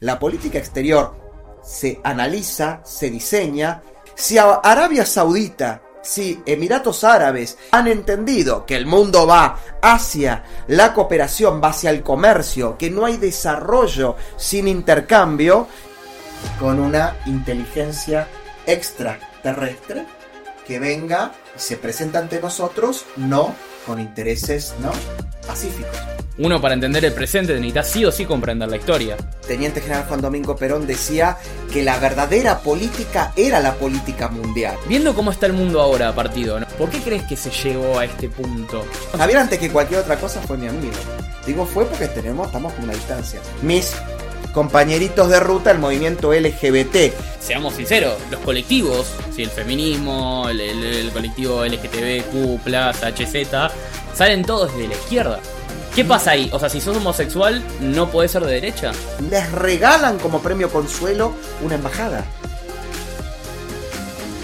la política exterior se analiza, se diseña. Si Arabia Saudita, si Emiratos Árabes han entendido que el mundo va hacia la cooperación, va hacia el comercio, que no hay desarrollo sin intercambio, con una inteligencia extraterrestre que venga y se presenta ante nosotros, no con intereses no pacíficos. Uno para entender el presente necesita sí o sí comprender la historia. Teniente General Juan Domingo Perón decía que la verdadera política era la política mundial. Viendo cómo está el mundo ahora, partido, ¿por qué crees que se llegó a este punto? Javier, antes que cualquier otra cosa, fue mi amigo. Digo fue porque tenemos, estamos con una distancia. Mis compañeritos de ruta el movimiento LGBT. Seamos sinceros, los colectivos, si el feminismo, el, colectivo LGTBQ, HZ, salen todos de la izquierda. ¿Qué pasa ahí? O sea, si sos homosexual, ¿no podés ser de derecha? Les regalan como premio consuelo una embajada.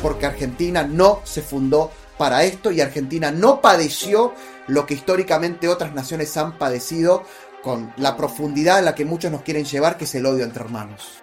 Porque Argentina no se fundó para esto y Argentina no padeció lo que históricamente otras naciones han padecido con la profundidad a la que muchos nos quieren llevar, que es el odio entre hermanos.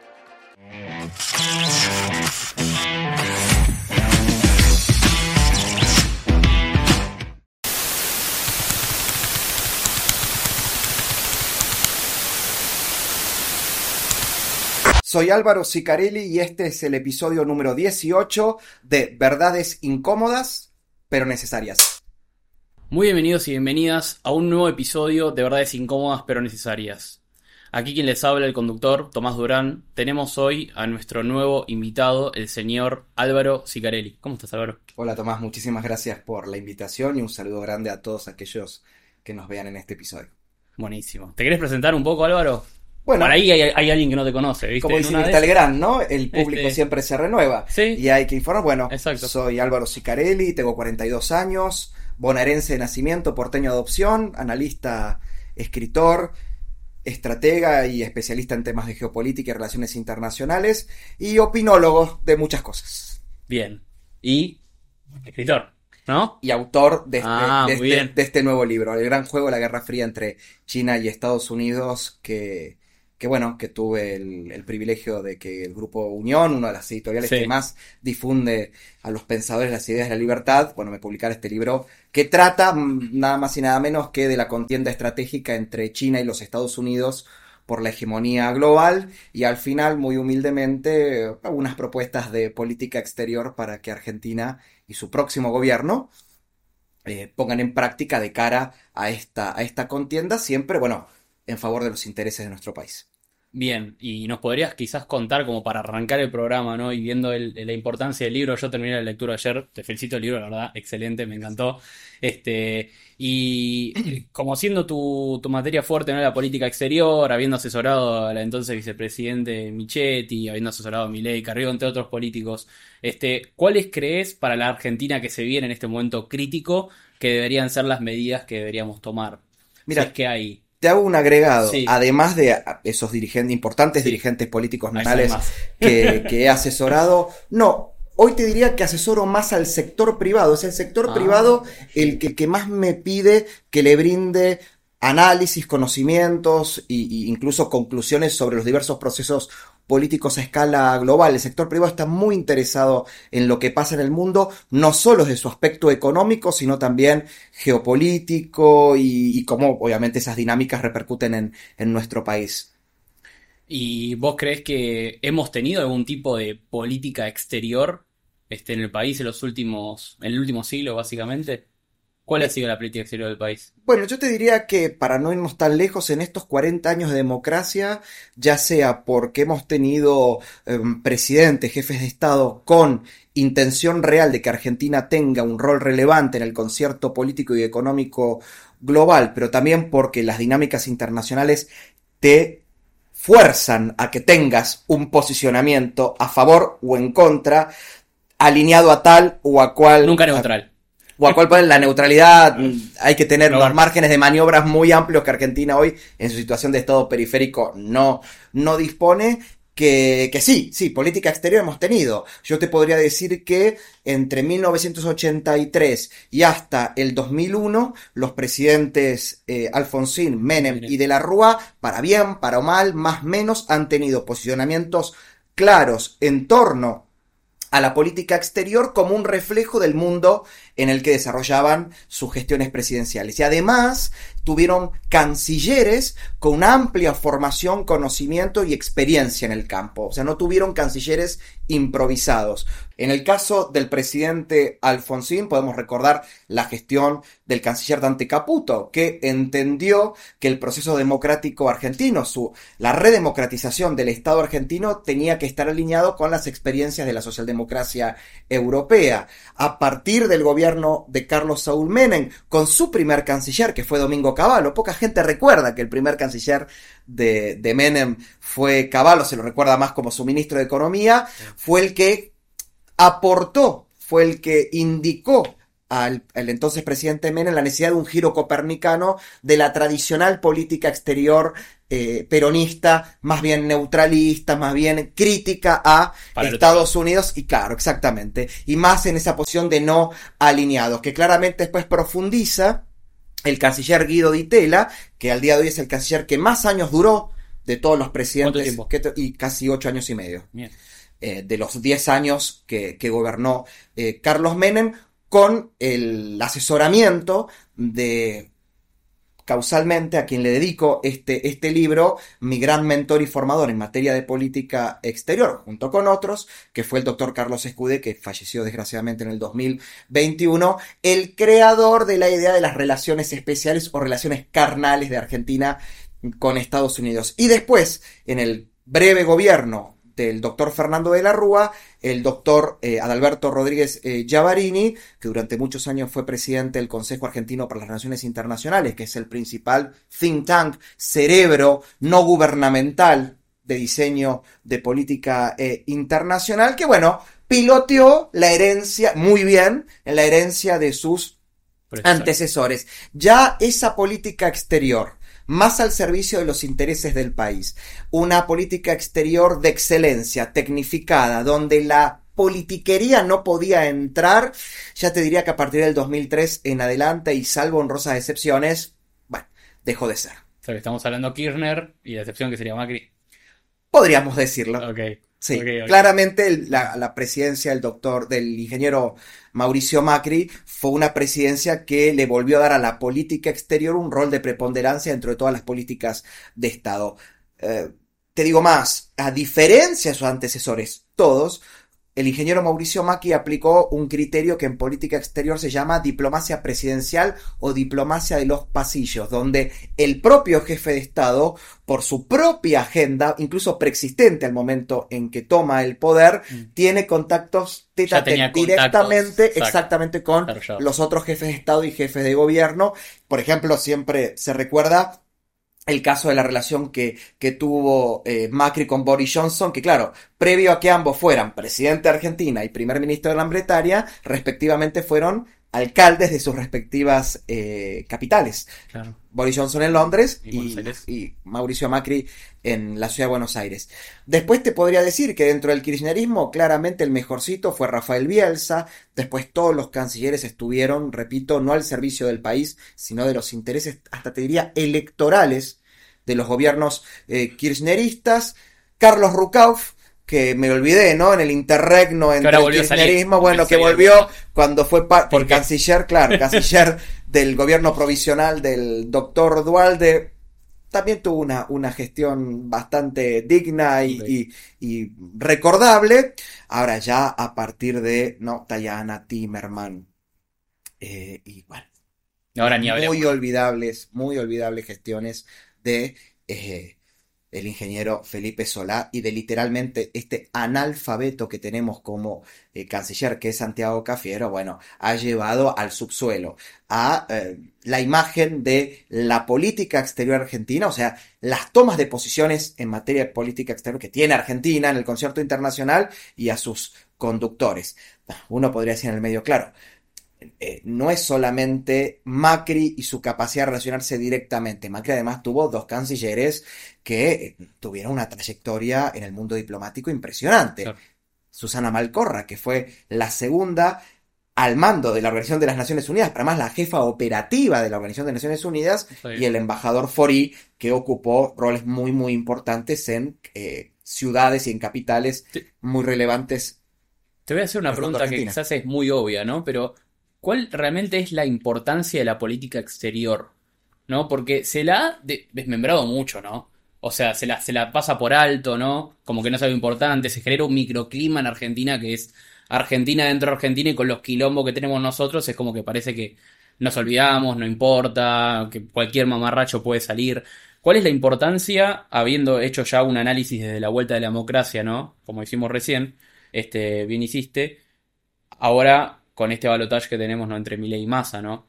Soy Álvaro Sicarelli y este es el episodio número 18 de Verdades Incómodas, pero Necesarias. Muy bienvenidos y bienvenidas a un nuevo episodio de Verdades Incómodas pero Necesarias. Aquí quien les habla el conductor, Tomás Durán. Tenemos hoy a nuestro nuevo invitado, el señor Álvaro Sicarelli. ¿Cómo estás, Álvaro? Hola, Tomás. Muchísimas gracias por la invitación y un saludo grande a todos aquellos que nos vean en este episodio. Buenísimo. ¿Te querés presentar un poco, Álvaro? Bueno, por ahí hay, alguien que no te conoce, ¿viste? Como dice Gran, ¿no? El público este, siempre se renueva. Sí. Y hay que informar. Bueno, soy Álvaro Sicarelli, tengo 42 años, bonaerense de nacimiento, porteño de adopción, analista, escritor, estratega y especialista en temas de geopolítica y relaciones internacionales y opinólogo de muchas cosas. Bien. Y escritor. ¿No? Y autor de este, ah, este, de este nuevo libro, El gran juego de la Guerra Fría entre China y Estados Unidos, que que bueno, que tuve el, privilegio de que el grupo Unión, una de las editoriales que más difunde a los pensadores las ideas de la libertad, bueno, me publicara este libro que trata mm, nada más y nada menos que de la contienda estratégica entre China y los Estados Unidos por la hegemonía global y al final, muy humildemente, algunas propuestas de política exterior para que Argentina y su próximo gobierno eh, pongan en práctica de cara a esta, a esta contienda, siempre, bueno, en favor de los intereses de nuestro país. Bien, y nos podrías quizás contar como para arrancar el programa, ¿no? Y viendo la importancia del libro, yo terminé la lectura ayer, te felicito el libro, la verdad, excelente, me encantó. Este, y como siendo tu, tu materia fuerte, ¿no? La política exterior, habiendo asesorado a la entonces vicepresidente Michetti, habiendo asesorado a Milei Carrió, entre otros políticos, este, ¿cuáles crees para la Argentina que se viene en este momento crítico que deberían ser las medidas que deberíamos tomar? Mira, es que hay te hago un agregado, además de esos dirigentes, importantes dirigentes políticos nacionales que, he asesorado, no, hoy te diría que asesoro más al sector privado, es el sector ah. privado el que, que más me pide que le brinde análisis, conocimientos e incluso conclusiones sobre los diversos procesos políticos a escala global. El sector privado está muy interesado en lo que pasa en el mundo, no solo desde su aspecto económico, sino también geopolítico y, cómo obviamente esas dinámicas repercuten en, en nuestro país. ¿Y vos crees que hemos tenido algún tipo de política exterior este, en el país en los últimos, en el último siglo, básicamente? ¿Cuál ha sido la política exterior del país? Bueno, yo te diría que para no irnos tan lejos en estos 40 años de democracia, ya sea porque hemos tenido em, presidentes, jefes de Estado con intención real de que Argentina tenga un rol relevante en el concierto político y económico global, pero también porque las dinámicas internacionales te fuerzan a que tengas un posicionamiento a favor o en contra, alineado a tal o a cual. Nunca neutral o a cual ponen la neutralidad, hay que tener los márgenes de maniobras muy amplios que Argentina hoy, en su situación de estado periférico, no, no dispone. que, que, sí, sí, política exterior hemos tenido. Yo te podría decir que entre 1983 y hasta el 2001, los presidentes eh, Alfonsín, Menem y de la Rúa, para bien, para mal, más o menos, han tenido posicionamientos claros en torno a la política exterior como un reflejo del mundo en el que desarrollaban sus gestiones presidenciales. Y además tuvieron cancilleres con amplia formación, conocimiento y experiencia en el campo. O sea, no tuvieron cancilleres improvisados. En el caso del presidente Alfonsín podemos recordar la gestión del canciller Dante Caputo, que entendió que el proceso democrático argentino, su, la redemocratización del Estado argentino tenía que estar alineado con las experiencias de la socialdemocracia europea. A partir del gobierno de Carlos Saúl Menem, con su primer canciller, que fue Domingo Cavallo, poca gente recuerda que el primer canciller de, de Menem fue Cavallo, se lo recuerda más como su ministro de Economía, fue el que aportó, fue el que indicó al, entonces presidente Menem la necesidad de un giro copernicano de la tradicional política exterior eh, peronista, más bien neutralista, más bien crítica a Estados Unidos, y claro, exactamente, y más en esa posición de no alineados, que claramente después profundiza el canciller Guido Di Tella, que al día de hoy es el canciller que más años duró de todos los presidentes, y casi ocho años y medio. Eh, de los diez años que, gobernó eh, Carlos Menem, con el asesoramiento de causalmente a quien le dedico este, este libro, mi gran mentor y formador en materia de política exterior, junto con otros, que fue el doctor Carlos Escude, que falleció desgraciadamente en el 2021, el creador de la idea de las relaciones especiales o relaciones carnales de Argentina con Estados Unidos. Y después, en el breve gobierno el doctor Fernando de la Rúa, el doctor eh, Adalberto Rodríguez eh, que durante muchos años fue presidente del Consejo Argentino para las Relaciones Internacionales, que es el principal think tank, cerebro no gubernamental de diseño de política eh, internacional, que bueno, piloteó la herencia muy bien en la herencia de sus antecesores. Ya esa política exterior, más al servicio de los intereses del país. Una política exterior de excelencia, tecnificada, donde la politiquería no podía entrar, ya te diría que a partir del 2003 en adelante, y salvo honrosas excepciones, bueno, dejó de ser. estamos hablando Kirchner y la excepción que sería Macri. Podríamos decirlo. Sí, claramente la, presidencia del doctor, del ingeniero Mauricio Macri fue una presidencia que le volvió a dar a la política exterior un rol de preponderancia dentro de todas las políticas de Estado. Eh, te digo más, a diferencia de sus antecesores, todos, el ingeniero Mauricio Macri aplicó un criterio que en política exterior se llama diplomacia presidencial o diplomacia de los pasillos, donde el propio jefe de Estado, por su propia agenda, incluso preexistente al momento en que toma el poder, mm. tiene contactos directamente, exactamente con los otros jefes de Estado y jefes de gobierno. Por ejemplo, siempre se recuerda el caso de la relación que, que tuvo eh, Macri con Boris Johnson, que claro, previo a que ambos fueran presidente de Argentina y primer ministro de Gran Bretaña, respectivamente fueron alcaldes de sus respectivas eh, capitales. Boris Johnson en Londres y, Mauricio Macri en la ciudad de Buenos Aires. Después te podría decir que dentro del kirchnerismo claramente el mejorcito fue Rafael Bielsa, después todos los cancilleres estuvieron, repito, no al servicio del país, sino de los intereses, hasta te diría, electorales de los gobiernos eh, kirchneristas. Carlos Rucauf, que me olvidé, ¿no? En el interregno entre el kirchnerismo, bueno, que volvió cuando fue por canciller, claro, canciller del gobierno provisional del doctor Dualde, también tuvo una, una gestión bastante digna y, recordable. Ahora ya a partir de, ¿no? Tayana, Timerman, eh, y bueno. Ahora ni muy olvidables, muy olvidables gestiones de eh, el ingeniero Felipe Solá y de literalmente este analfabeto que tenemos como eh, canciller, que es Santiago Cafiero, bueno, ha llevado al subsuelo a eh, la imagen de la política exterior argentina, o sea, las tomas de posiciones en materia de política exterior que tiene Argentina en el concierto internacional y a sus conductores. Uno podría decir en el medio, claro, eh, no es solamente Macri y su capacidad de relacionarse directamente. Macri además tuvo dos cancilleres que eh, tuvieron una trayectoria en el mundo diplomático impresionante. Susana Malcorra, que fue la segunda al mando de la Organización de las Naciones Unidas, pero además la jefa operativa de la Organización de Naciones Unidas, y el embajador Fori, que ocupó roles muy, muy importantes en eh, ciudades y en capitales muy relevantes. Te voy a hacer una pregunta que quizás es muy obvia, ¿no? Pero, ¿cuál realmente es la importancia de la política exterior? ¿No? Porque se la ha desmembrado mucho, ¿no? O sea, se la, se la pasa por alto, ¿no? Como que no es algo importante, se genera un microclima en Argentina que es Argentina dentro de Argentina y con los quilombos que tenemos nosotros es como que parece que nos olvidamos, no importa, que cualquier mamarracho puede salir. ¿Cuál es la importancia, habiendo hecho ya un análisis desde la vuelta de la democracia, ¿no? Como hicimos recién, este, bien hiciste, ahora con este balotaje que tenemos ¿no? entre Milei y Massa, ¿no?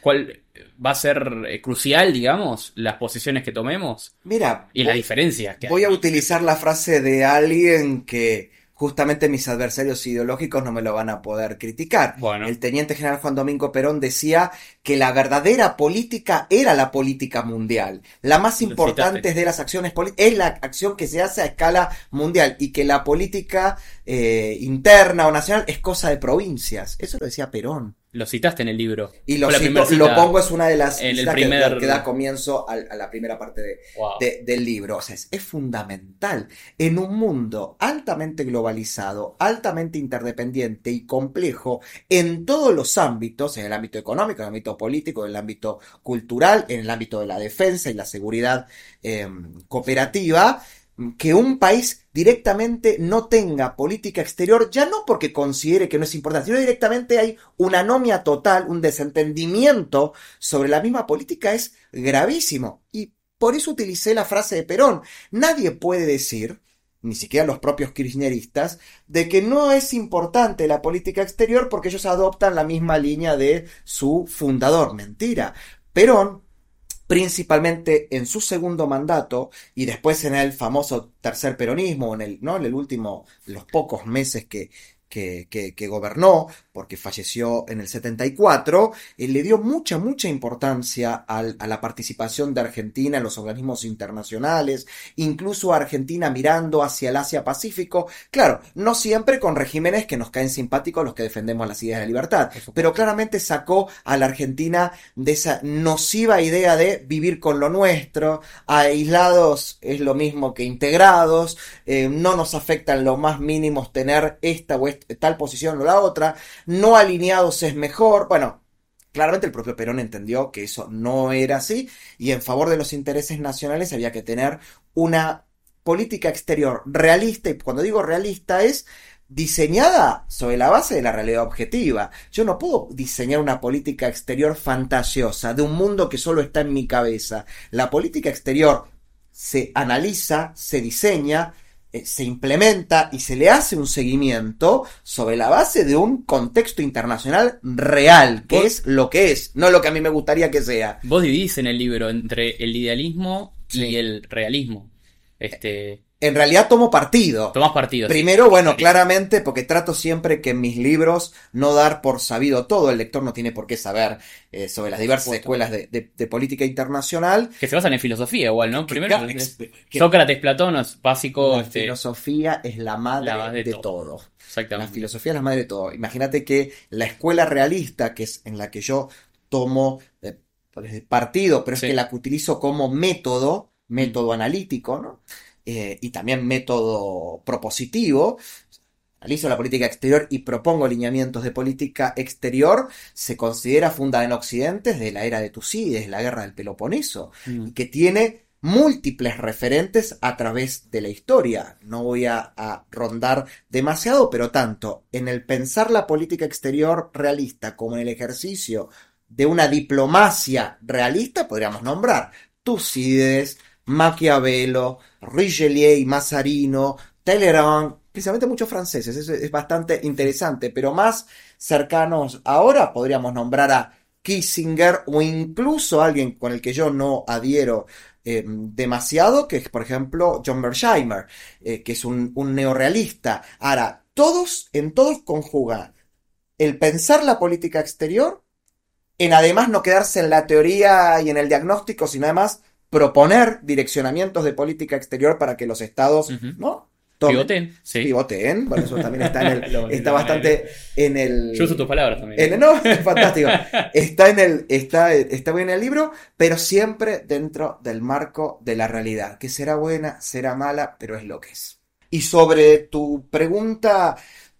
¿Cuál va a ser eh, crucial, digamos, las posiciones que tomemos? Mira, y la diferencia que Voy a utilizar la frase de alguien que justamente mis adversarios ideológicos no me lo van a poder criticar. El teniente general Juan Domingo Perón decía que la verdadera política era la política mundial. La más importante de las acciones políticas es la acción que se hace a escala mundial y que la política eh, interna o nacional es cosa de provincias. Eso lo decía Perón. Lo citaste en el libro. Y lo, lo pongo, es una de las en el primer... que, da comienzo a, la primera parte de, del libro. O sea, es, fundamental. En un mundo altamente globalizado, altamente interdependiente y complejo en todos los ámbitos, en el ámbito económico, en el ámbito político, en el ámbito cultural, en el ámbito de la defensa y la seguridad eh, cooperativa, que un país directamente no tenga política exterior, ya no porque considere que no es importante, sino directamente hay una anomia total, un desentendimiento sobre la misma política es gravísimo. Y por eso utilicé la frase de Perón. Nadie puede decir, ni siquiera los propios kirchneristas, de que no es importante la política exterior porque ellos adoptan la misma línea de su fundador. Mentira. Perón principalmente en su segundo mandato y después en el famoso tercer peronismo, en el, ¿no? en el último, los pocos meses que, que, gobernó, porque falleció en el 74, eh, le dio mucha, mucha importancia a la participación de Argentina en los organismos internacionales, incluso Argentina mirando hacia el Asia-Pacífico, claro, no siempre con regímenes que nos caen simpáticos los que defendemos las ideas de libertad, pero claramente sacó a la Argentina de esa nociva idea de vivir con lo nuestro, aislados es lo mismo que integrados, eh, no nos afecta en lo más mínimos tener esta o esta tal posición o la otra, no alineados es mejor, bueno, Claramente el propio Perón entendió que eso no era así y en favor de los intereses nacionales había que tener una política exterior realista y cuando digo realista es diseñada sobre la base de la realidad objetiva. Yo no puedo diseñar una política exterior fantasiosa de un mundo que solo está en mi cabeza. La política exterior se analiza, se diseña, eh, se implementa y se le hace un seguimiento sobre la base de un contexto internacional real, que es lo que es, no lo que a mí me gustaría que sea. Vos dividís en el libro entre el idealismo y el realismo. Este, en realidad tomo partido. Tomas partido. Primero, bueno, claramente, porque trato siempre que en mis libros no dar por sabido todo. El lector no tiene por qué saber eh, sobre las diversas escuelas de, política internacional. Que se basan en filosofía igual, ¿no? Primero, Sócrates, Platón es básico. La este, filosofía es la madre, de, todo. Exactamente. La filosofía es la madre de todo. Imagínate que la escuela realista, que es en la que yo tomo eh, partido, pero es que la que utilizo como método, método analítico, ¿no? Eh, y también método propositivo, analizo la política exterior y propongo lineamientos de política exterior, se considera fundada en Occidente desde la era de Tucídides, la guerra del Peloponeso, mm. y que tiene múltiples referentes a través de la historia. No voy a, a, rondar demasiado, pero tanto en el pensar la política exterior realista como en el ejercicio de una diplomacia realista, podríamos nombrar Tucídides, Maquiavelo, Richelieu y Mazarino, Talleyrand, precisamente muchos franceses, es, es bastante interesante, pero más cercanos ahora podríamos nombrar a Kissinger o incluso alguien con el que yo no adhiero eh, demasiado, que es por ejemplo John Mersheimer, eh, que es un, un, neorealista. Ahora, todos, en todos conjuga el pensar la política exterior, en además no quedarse en la teoría y en el diagnóstico, sino además proponer direccionamientos de política exterior para que los estados, ¿no? Pivoten, sí. Pivoten, bueno, eso también está en el, está bastante en el... Yo uso tus palabras también. no, es fantástico. Está en el, está, está bien en el libro, pero siempre dentro del marco de la realidad, que será buena, será mala, pero es lo que es. Y sobre tu pregunta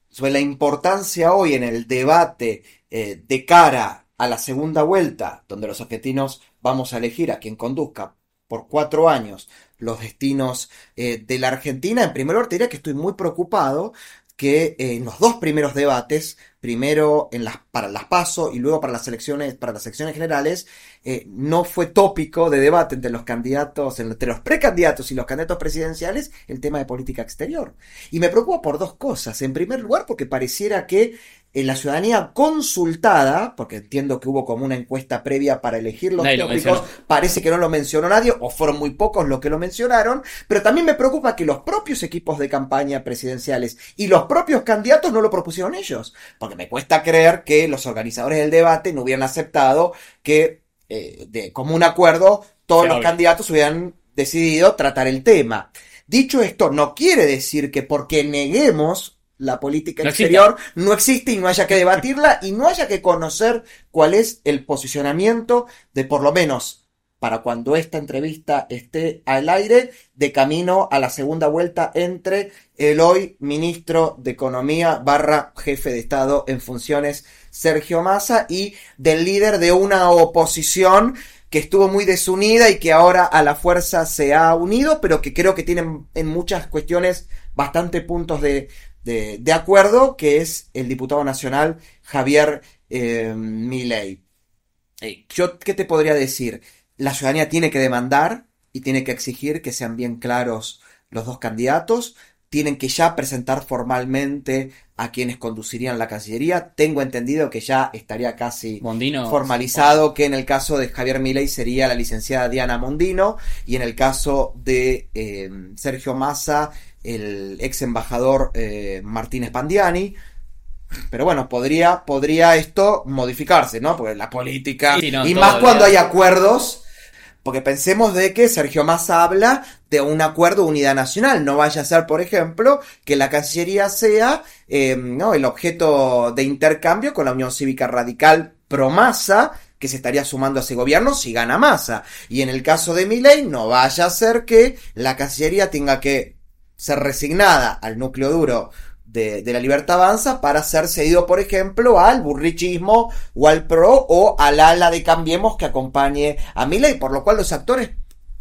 sobre la importancia hoy en el debate eh, de cara a la segunda vuelta, donde los argentinos vamos a elegir a quien conduzca por cuatro años los destinos eh, de la Argentina, en primer lugar te diría que estoy muy preocupado que eh, en los dos primeros debates, primero en las, para las PASO y luego para las elecciones, para las elecciones generales, eh, no fue tópico de debate entre los candidatos, entre los precandidatos y los candidatos presidenciales el tema de política exterior. Y me preocupa por dos cosas. En primer lugar, porque pareciera que la ciudadanía consultada, porque entiendo que hubo como una encuesta previa para elegir los tópicos, parece que no lo mencionó nadie, o fueron muy pocos los que lo mencionaron, pero también me preocupa que los propios equipos de campaña presidenciales y los propios candidatos no lo propusieron ellos, porque me cuesta creer que los organizadores del debate no hubieran aceptado que, eh, de un acuerdo, todos los candidatos hubieran decidido tratar el tema. Dicho esto, no quiere decir que porque neguemos la política exterior no existe y no haya que debatirla y no haya que conocer cuál es el posicionamiento de por lo menos para cuando esta entrevista esté al aire, de camino a la segunda vuelta entre el hoy ministro de Economía barra jefe de Estado en funciones, Sergio Massa, y del líder de una oposición que estuvo muy desunida y que ahora a la fuerza se ha unido, pero que creo que tienen en muchas cuestiones bastante puntos de, de, acuerdo, que es el diputado nacional Javier eh, Milei. Eh, yo, ¿qué te podría decir? La ciudadanía tiene que demandar y tiene que exigir que sean bien claros los dos candidatos. Tienen que ya presentar formalmente a quienes conducirían la Cancillería. Tengo entendido que ya estaría casi formalizado que en el caso de Javier Milei sería la licenciada Diana Mondino y en el caso de eh, Sergio Massa el ex embajador eh, Martínez Pandiani. Pero bueno, podría, podría esto modificarse, ¿no? Porque la política. y más cuando hay acuerdos. Porque pensemos de que Sergio Massa habla de un acuerdo de unidad nacional. No vaya a ser, por ejemplo, que la Cancillería sea em, ¿no? el objeto de intercambio con la Unión Cívica Radical pro Massa, que se estaría sumando a ese gobierno si gana Massa. Y en el caso de Milei, no vaya a ser que la Cancillería tenga que ser resignada al núcleo duro de, la libertad avanza para ser cedido, por ejemplo, al burrichismo o al PRO o al ala de Cambiemos que acompañe a Milei, por lo cual los actores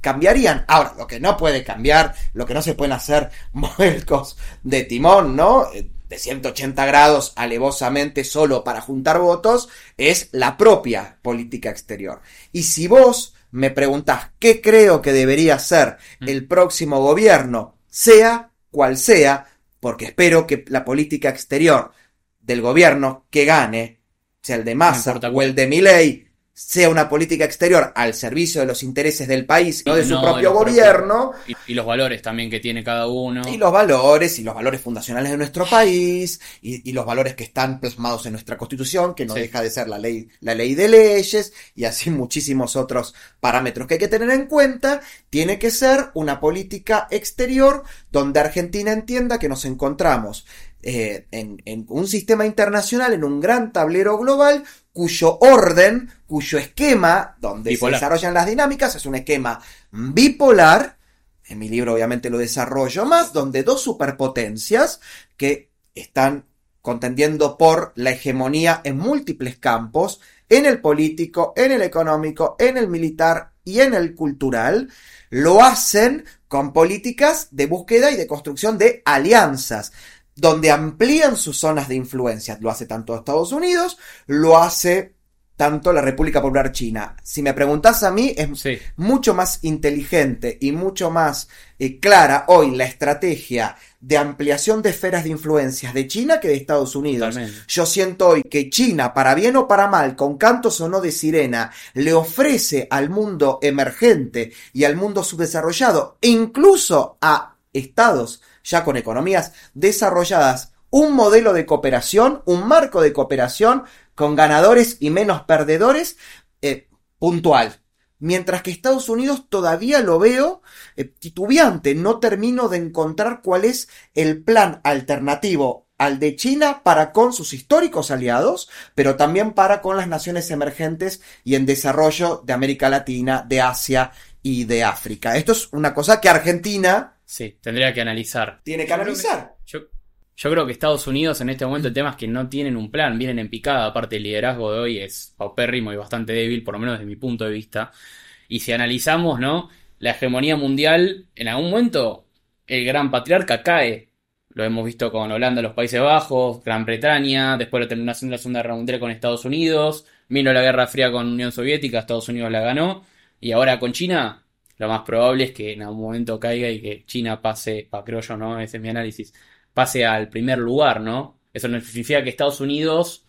cambiarían. Ahora, lo que no puede cambiar, lo que no se pueden hacer vuelcos de timón, ¿no? De 180 grados alevosamente solo para juntar votos, es la propia política exterior. Y si vos me preguntás qué creo que debería ser mm. el próximo gobierno sea cual sea, porque espero que la política exterior del gobierno que gane, sea el de Massa o el de Milei, sea una política exterior al servicio de los intereses del país, no de su propio gobierno. y, los valores también que tiene cada uno. Y los valores, y los valores fundacionales de nuestro país, y, los valores que están plasmados en nuestra constitución, que no deja de ser la ley, la ley de leyes, y así muchísimos otros parámetros que hay que tener en cuenta, tiene que ser una política exterior donde Argentina entienda que nos encontramos eh, en, un sistema internacional, en un gran tablero global, cuyo orden, cuyo esquema, donde se desarrollan las dinámicas, es un esquema bipolar. En mi libro obviamente lo desarrollo más, donde dos superpotencias que están contendiendo por la hegemonía en múltiples campos, en el político, en el económico, en el militar y en el cultural, lo hacen con políticas de búsqueda y de construcción de alianzas donde amplían sus zonas de influencia. Lo hace tanto Estados Unidos, lo hace tanto la República Popular China. Si me preguntas a mí, es mucho más inteligente y mucho más eh, clara hoy la estrategia de ampliación de esferas de influencias de China que de Estados Unidos. Yo siento hoy que China, para bien o para mal, con cantos o no de sirena, le ofrece al mundo emergente y al mundo subdesarrollado, e incluso a estados ya con economías desarrolladas, un modelo de cooperación, un marco de cooperación con ganadores y menos perdedores eh, puntual. Mientras que Estados Unidos todavía lo veo eh, titubeante, no termino de encontrar cuál es el plan alternativo al de China para con sus históricos aliados, pero también para con las naciones emergentes y en desarrollo de América Latina, de Asia y de África. Esto es una cosa que Argentina... Sí, tendría que analizar. Tiene que analizar. yo, yo creo que Estados Unidos en este momento el tema es que no tienen un plan, vienen en picada, aparte el liderazgo de hoy es paupérrimo y bastante débil, por lo menos desde mi punto de vista. Y si analizamos, ¿no? La hegemonía mundial, en algún momento el gran patriarca cae. Lo hemos visto con Holanda, los Países Bajos, Gran Bretaña, después la terminación de la Segunda Guerra Mundial con Estados Unidos, vino la Guerra Fría con Unión Soviética, Estados Unidos la ganó, y ahora con China, lo más probable es que en algún momento caiga y que China pase, pa, creo yo, ¿no? Ese es mi análisis, pase al primer lugar, ¿no? Eso no significa que Estados Unidos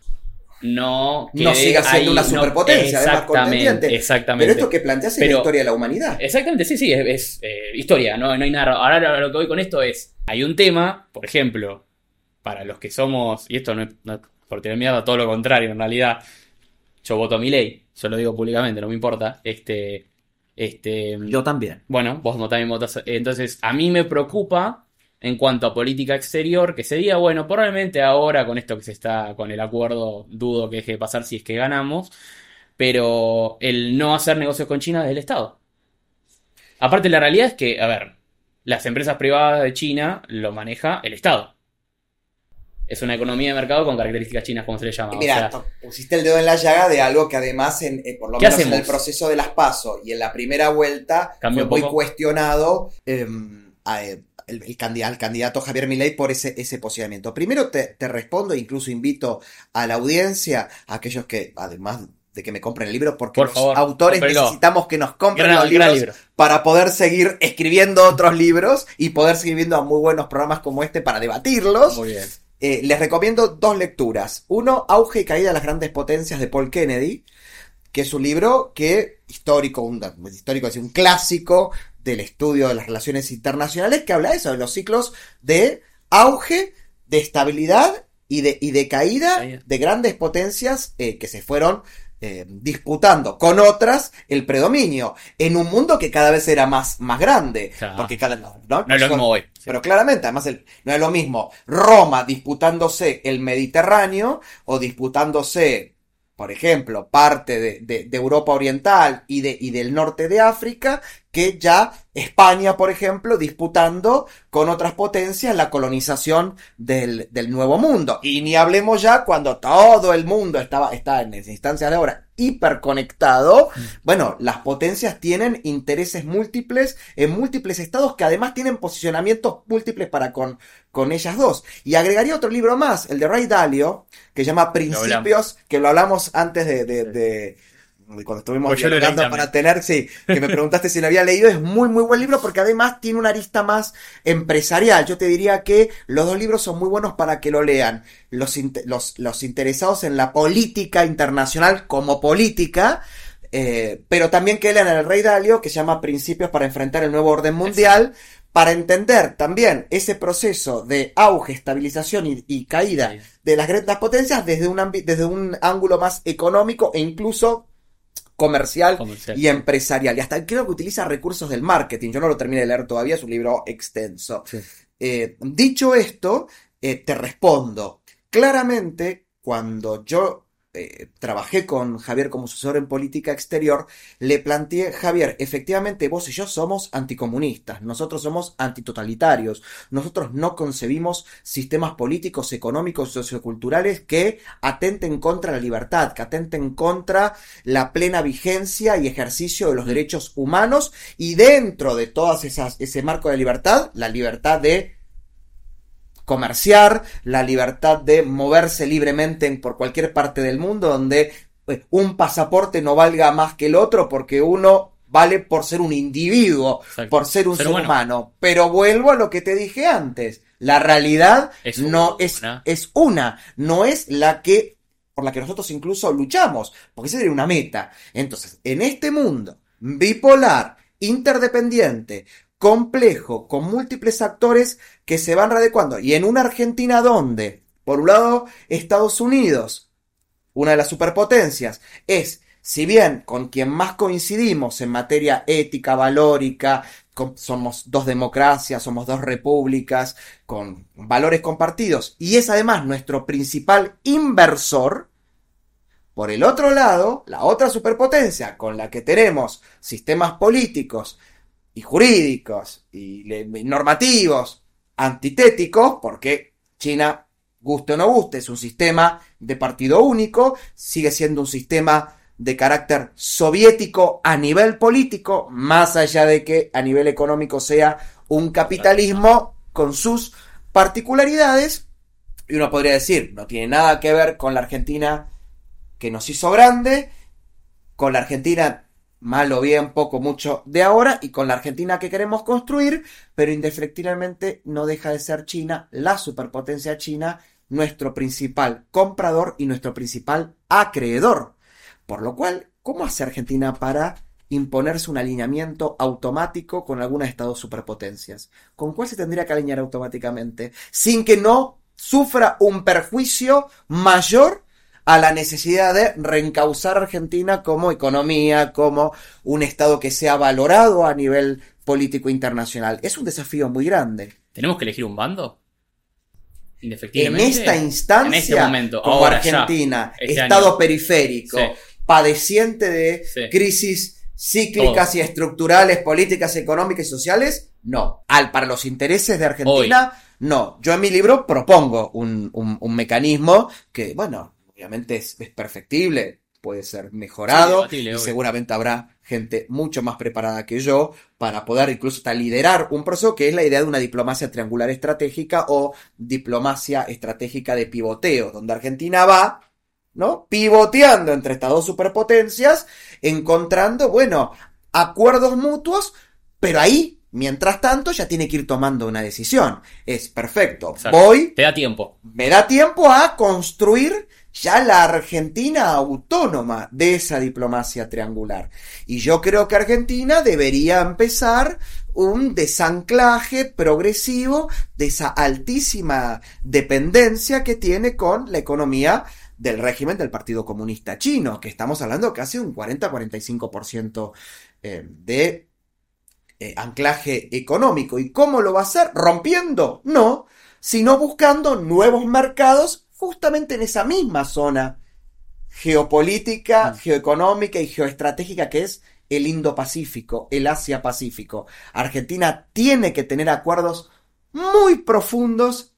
no, no siga siendo una superpotencia, exactamente, exactamente. Pero esto que planteas es la historia de la humanidad. Exactamente, sí, sí, es, eh, historia, no, no hay nada. Ahora lo que voy con esto es, hay un tema, por ejemplo, para los que somos, y esto no es por tener miedo, todo lo contrario, en realidad, yo voto a mi ley, yo lo digo públicamente, no me importa, este... Este, yo también. Bueno, vos también votas. Entonces, a mí me preocupa en cuanto a política exterior, que sería, bueno, probablemente ahora con esto que se está, con el acuerdo, dudo que deje de pasar si es que ganamos, pero el no hacer negocios con China es del Estado. Aparte, la realidad es que, a ver, las empresas privadas de China lo maneja el Estado. Es una economía de mercado con características chinas, como se le llama. Mira, pusiste el dedo en la llaga de algo que además, en, eh, por lo menos en el proceso de las PASO y en la primera vuelta, fue muy cuestionado. Em, eh, el, candidato, Javier Milei por ese, ese posicionamiento. Primero te, respondo e incluso invito a la audiencia, a aquellos que, además de que me compren el libro, porque los autores necesitamos que nos compren los libros para poder seguir escribiendo otros libros y poder seguir viendo muy buenos programas como este para debatirlos. Muy bien. Eh, les recomiendo dos lecturas. Uno, Auge y Caída de las Grandes Potencias de Paul Kennedy, que es un libro que histórico, un, histórico, es un clásico del estudio de las relaciones internacionales que habla de eso, de los ciclos de auge, de estabilidad y de, y de caída de grandes potencias eh, que se fueron eh, disputando con otras el predominio en un mundo que cada vez era más, más grande. Porque cada, ¿no? es lo mismo hoy. Pero claramente, además, no es lo mismo Roma disputándose el Mediterráneo o disputándose por ejemplo, parte de, Europa Oriental y, de, y del norte de África, que ya España, por ejemplo, disputando con otras potencias la colonización del, Nuevo Mundo. Y ni hablemos ya cuando todo el mundo estaba, está en instancias de ahora hiperconectado. Mm. Bueno, las potencias tienen intereses múltiples en múltiples estados que además tienen posicionamientos múltiples para con, con ellas dos. Y agregaría otro libro más, el de Ray Dalio, que se llama Principios, que lo hablamos antes de, de, cuando estuvimos pues para tener, sí, que me preguntaste si lo había leído, es muy, muy buen libro porque además tiene una arista más empresarial. Yo te diría que los dos libros son muy buenos para que lo lean. Los, los, los interesados en la política internacional como política, eh, pero también que lean el Rey Dalio, que se llama Principios para enfrentar el nuevo orden mundial, para entender también ese proceso de auge, estabilización y, caída de las grandes potencias desde un, desde un ángulo más económico e incluso comercial, y empresarial. Y hasta creo que utiliza recursos del marketing. Yo no lo terminé de leer todavía, es un libro extenso. Eh, dicho esto, eh, te respondo. Claramente, cuando yo eh, trabajé con Javier como asesor en política exterior, le planteé, Javier, efectivamente vos y yo somos anticomunistas, nosotros somos antitotalitarios, nosotros no concebimos sistemas políticos, económicos, socioculturales que atenten contra la libertad, que atenten contra la plena vigencia y ejercicio de los derechos humanos y dentro de todas esas, ese marco de libertad, la libertad de comerciar, la libertad de moverse libremente por cualquier parte del mundo, donde pues, un pasaporte no valga más que el otro porque uno vale por ser un individuo, por ser un ser, humano. Pero vuelvo a lo que te dije antes. La realidad no es, es una, no es la que por la que nosotros incluso luchamos, porque esa sería una meta. Entonces, en este mundo bipolar, interdependiente, complejo, con múltiples actores que se van readecuando. Y en una Argentina donde, por un lado, Estados Unidos, una de las superpotencias, es, si bien con quien más coincidimos en materia ética, valórica, somos dos democracias, somos dos repúblicas, con valores compartidos, y es además nuestro principal inversor, por el otro lado, la otra superpotencia con la que tenemos sistemas políticos y jurídicos y normativos antitéticos, porque China, guste o no guste, es un sistema de partido único, sigue siendo un sistema de carácter soviético a nivel político, más allá de que a nivel económico sea un capitalismo con sus particularidades. Y uno podría decir, no tiene nada que ver con la Argentina que nos hizo grande, con la Argentina malo bien, poco, mucho de ahora y con la Argentina que queremos construir, pero indefectiblemente no deja de ser China, la superpotencia china, nuestro principal comprador y nuestro principal acreedor. Por lo cual, ¿cómo hace Argentina para imponerse un alineamiento automático con alguna de estas dos superpotencias? ¿Con cuál se tendría que alinear automáticamente? Sin que no sufra un perjuicio mayor a la necesidad de reencauzar a Argentina como economía, como un Estado que sea valorado a nivel político internacional. Es un desafío muy grande. ¿Tenemos que elegir un bando? En esta instancia, en este momento, como Argentina, este Estado periférico, padeciente de crisis cíclicas y estructurales, políticas, económicas y sociales, no. Al, para los intereses de Argentina, no. Yo en mi libro propongo un, un mecanismo que, bueno, obviamente es, perfectible, puede ser mejorado y seguramente habrá gente mucho más preparada que yo para poder incluso hasta liderar un proceso que es la idea de una diplomacia triangular estratégica o diplomacia estratégica de pivoteo, donde Argentina va, ¿no? Pivoteando entre estas dos superpotencias, encontrando, bueno, acuerdos mutuos, pero ahí Mientras tanto, ya tiene que ir tomando una decisión. Es perfecto. Voy. Te da tiempo. Me da tiempo a construir ya la Argentina autónoma de esa diplomacia triangular. Y yo creo que Argentina debería empezar un desanclaje progresivo de esa altísima dependencia que tiene con la economía del régimen del Partido Comunista Chino, que estamos hablando casi un 40-45% eh, de eh, anclaje económico. ¿Y cómo lo va a hacer? ¿Rompiendo? No, sino buscando nuevos mercados justamente en esa misma zona geopolítica, mm. geoeconómica y geoestratégica que es el Indo-Pacífico, el Asia-Pacífico. Argentina tiene que tener acuerdos muy profundos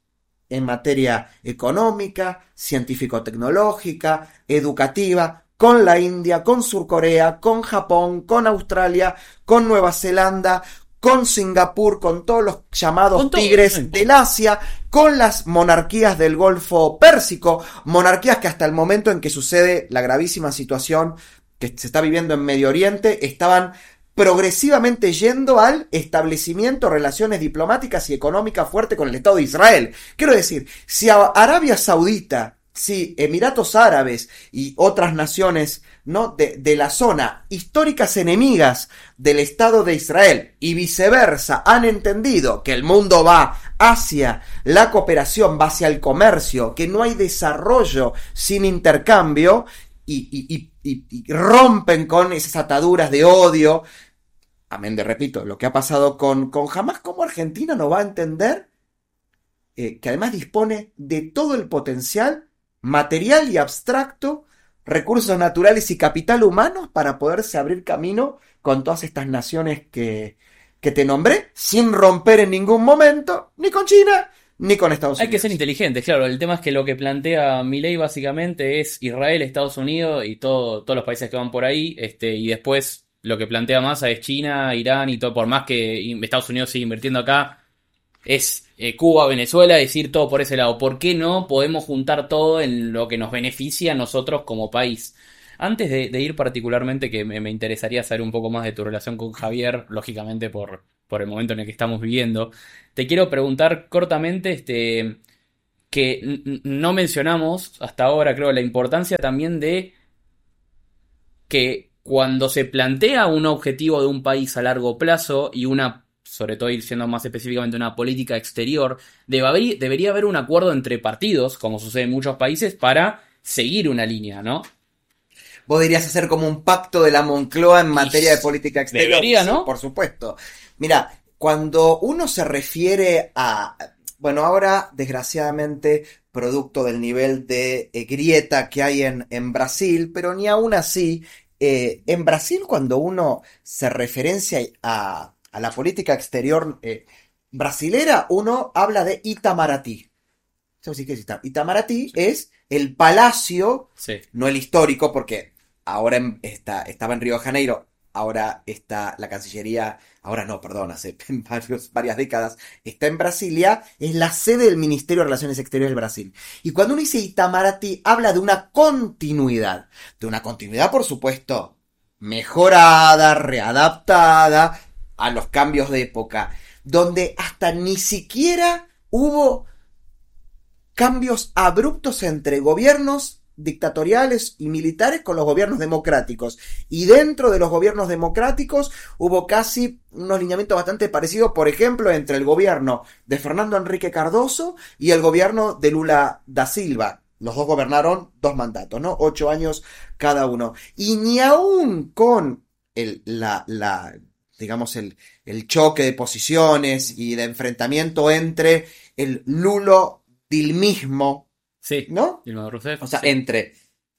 en materia económica, científico-tecnológica, educativa, con la India, con Surcorea, con Japón, con Australia, con Nueva Zelanda, con Singapur, con todos los llamados tigres del Asia, con las monarquías del Golfo Pérsico, monarquías que hasta el momento en que sucede la gravísima situación que se está viviendo en Medio Oriente, estaban progresivamente yendo al establecimiento de relaciones diplomáticas y económicas fuertes con el Estado de Israel. Quiero decir, si Arabia Saudita si Emiratos Árabes y otras naciones ¿no? de, de, la zona, históricas enemigas del Estado de Israel y viceversa, han entendido que el mundo va hacia la cooperación, va hacia el comercio, que no hay desarrollo sin intercambio y, rompen con esas ataduras de odio. Amén de repito, lo que ha pasado con, con Hamas, ¿cómo Argentina no va a entender? Eh, que además dispone de todo el potencial material y abstracto, recursos naturales y capital humano para poderse abrir camino con todas estas naciones que, que te nombré, sin romper en ningún momento, ni con China, ni con Estados Unidos. Hay que ser inteligentes, claro. El tema es que lo que plantea ley básicamente es Israel, Estados Unidos y todo, todos los países que van por ahí, este, y después lo que plantea Massa es China, Irán y todo, por más que Estados Unidos siga invirtiendo acá, es eh, Cuba, Venezuela, decir todo por ese lado. ¿Por qué no podemos juntar todo en lo que nos beneficia a nosotros como país? Antes de, ir particularmente, que me, interesaría saber un poco más de tu relación con Javier, lógicamente por, por el momento en el que estamos viviendo, te quiero preguntar cortamente, este, que no mencionamos hasta ahora, creo, la importancia también de que cuando se plantea un objetivo de un país a largo plazo y una sobre todo ir siendo más específicamente una política exterior, debería haber un acuerdo entre partidos, como sucede en muchos países, para seguir una línea, ¿no? Vos dirías hacer como un pacto de la Moncloa en materia de política exterior. Debería, ¿no? por supuesto. Mira, cuando uno se refiere a... Bueno, ahora, desgraciadamente, producto del nivel de eh, grieta que hay en, en Brasil, pero ni aún así, eh, en Brasil cuando uno se referencia a, la política exterior eh, brasilera, uno habla de Itamaraty. ¿Sabes qué es Itamaraty? es el palacio, no el histórico, porque ahora está, estaba en Río de Janeiro, ahora está la Cancillería, ahora no, perdón, hace varias décadas, está en Brasilia, es la sede del Ministerio de Relaciones Exteriores del Brasil. Y cuando uno dice Itamaraty, habla de una continuidad, de una continuidad, por supuesto, mejorada, readaptada a los cambios de época, donde hasta ni siquiera hubo cambios abruptos entre gobiernos dictatoriales y militares con los gobiernos democráticos. Y dentro de los gobiernos democráticos hubo casi unos lineamientos bastante parecidos, por ejemplo, entre el gobierno de Fernando Enrique Cardoso y el gobierno de Lula da Silva. Los dos gobernaron dos mandatos, ¿no? Ocho años cada uno. Y ni aún con el, la, la, digamos, el, el choque de posiciones y de enfrentamiento entre el Lulo Dilmismo Sí. ¿No? O sea, entre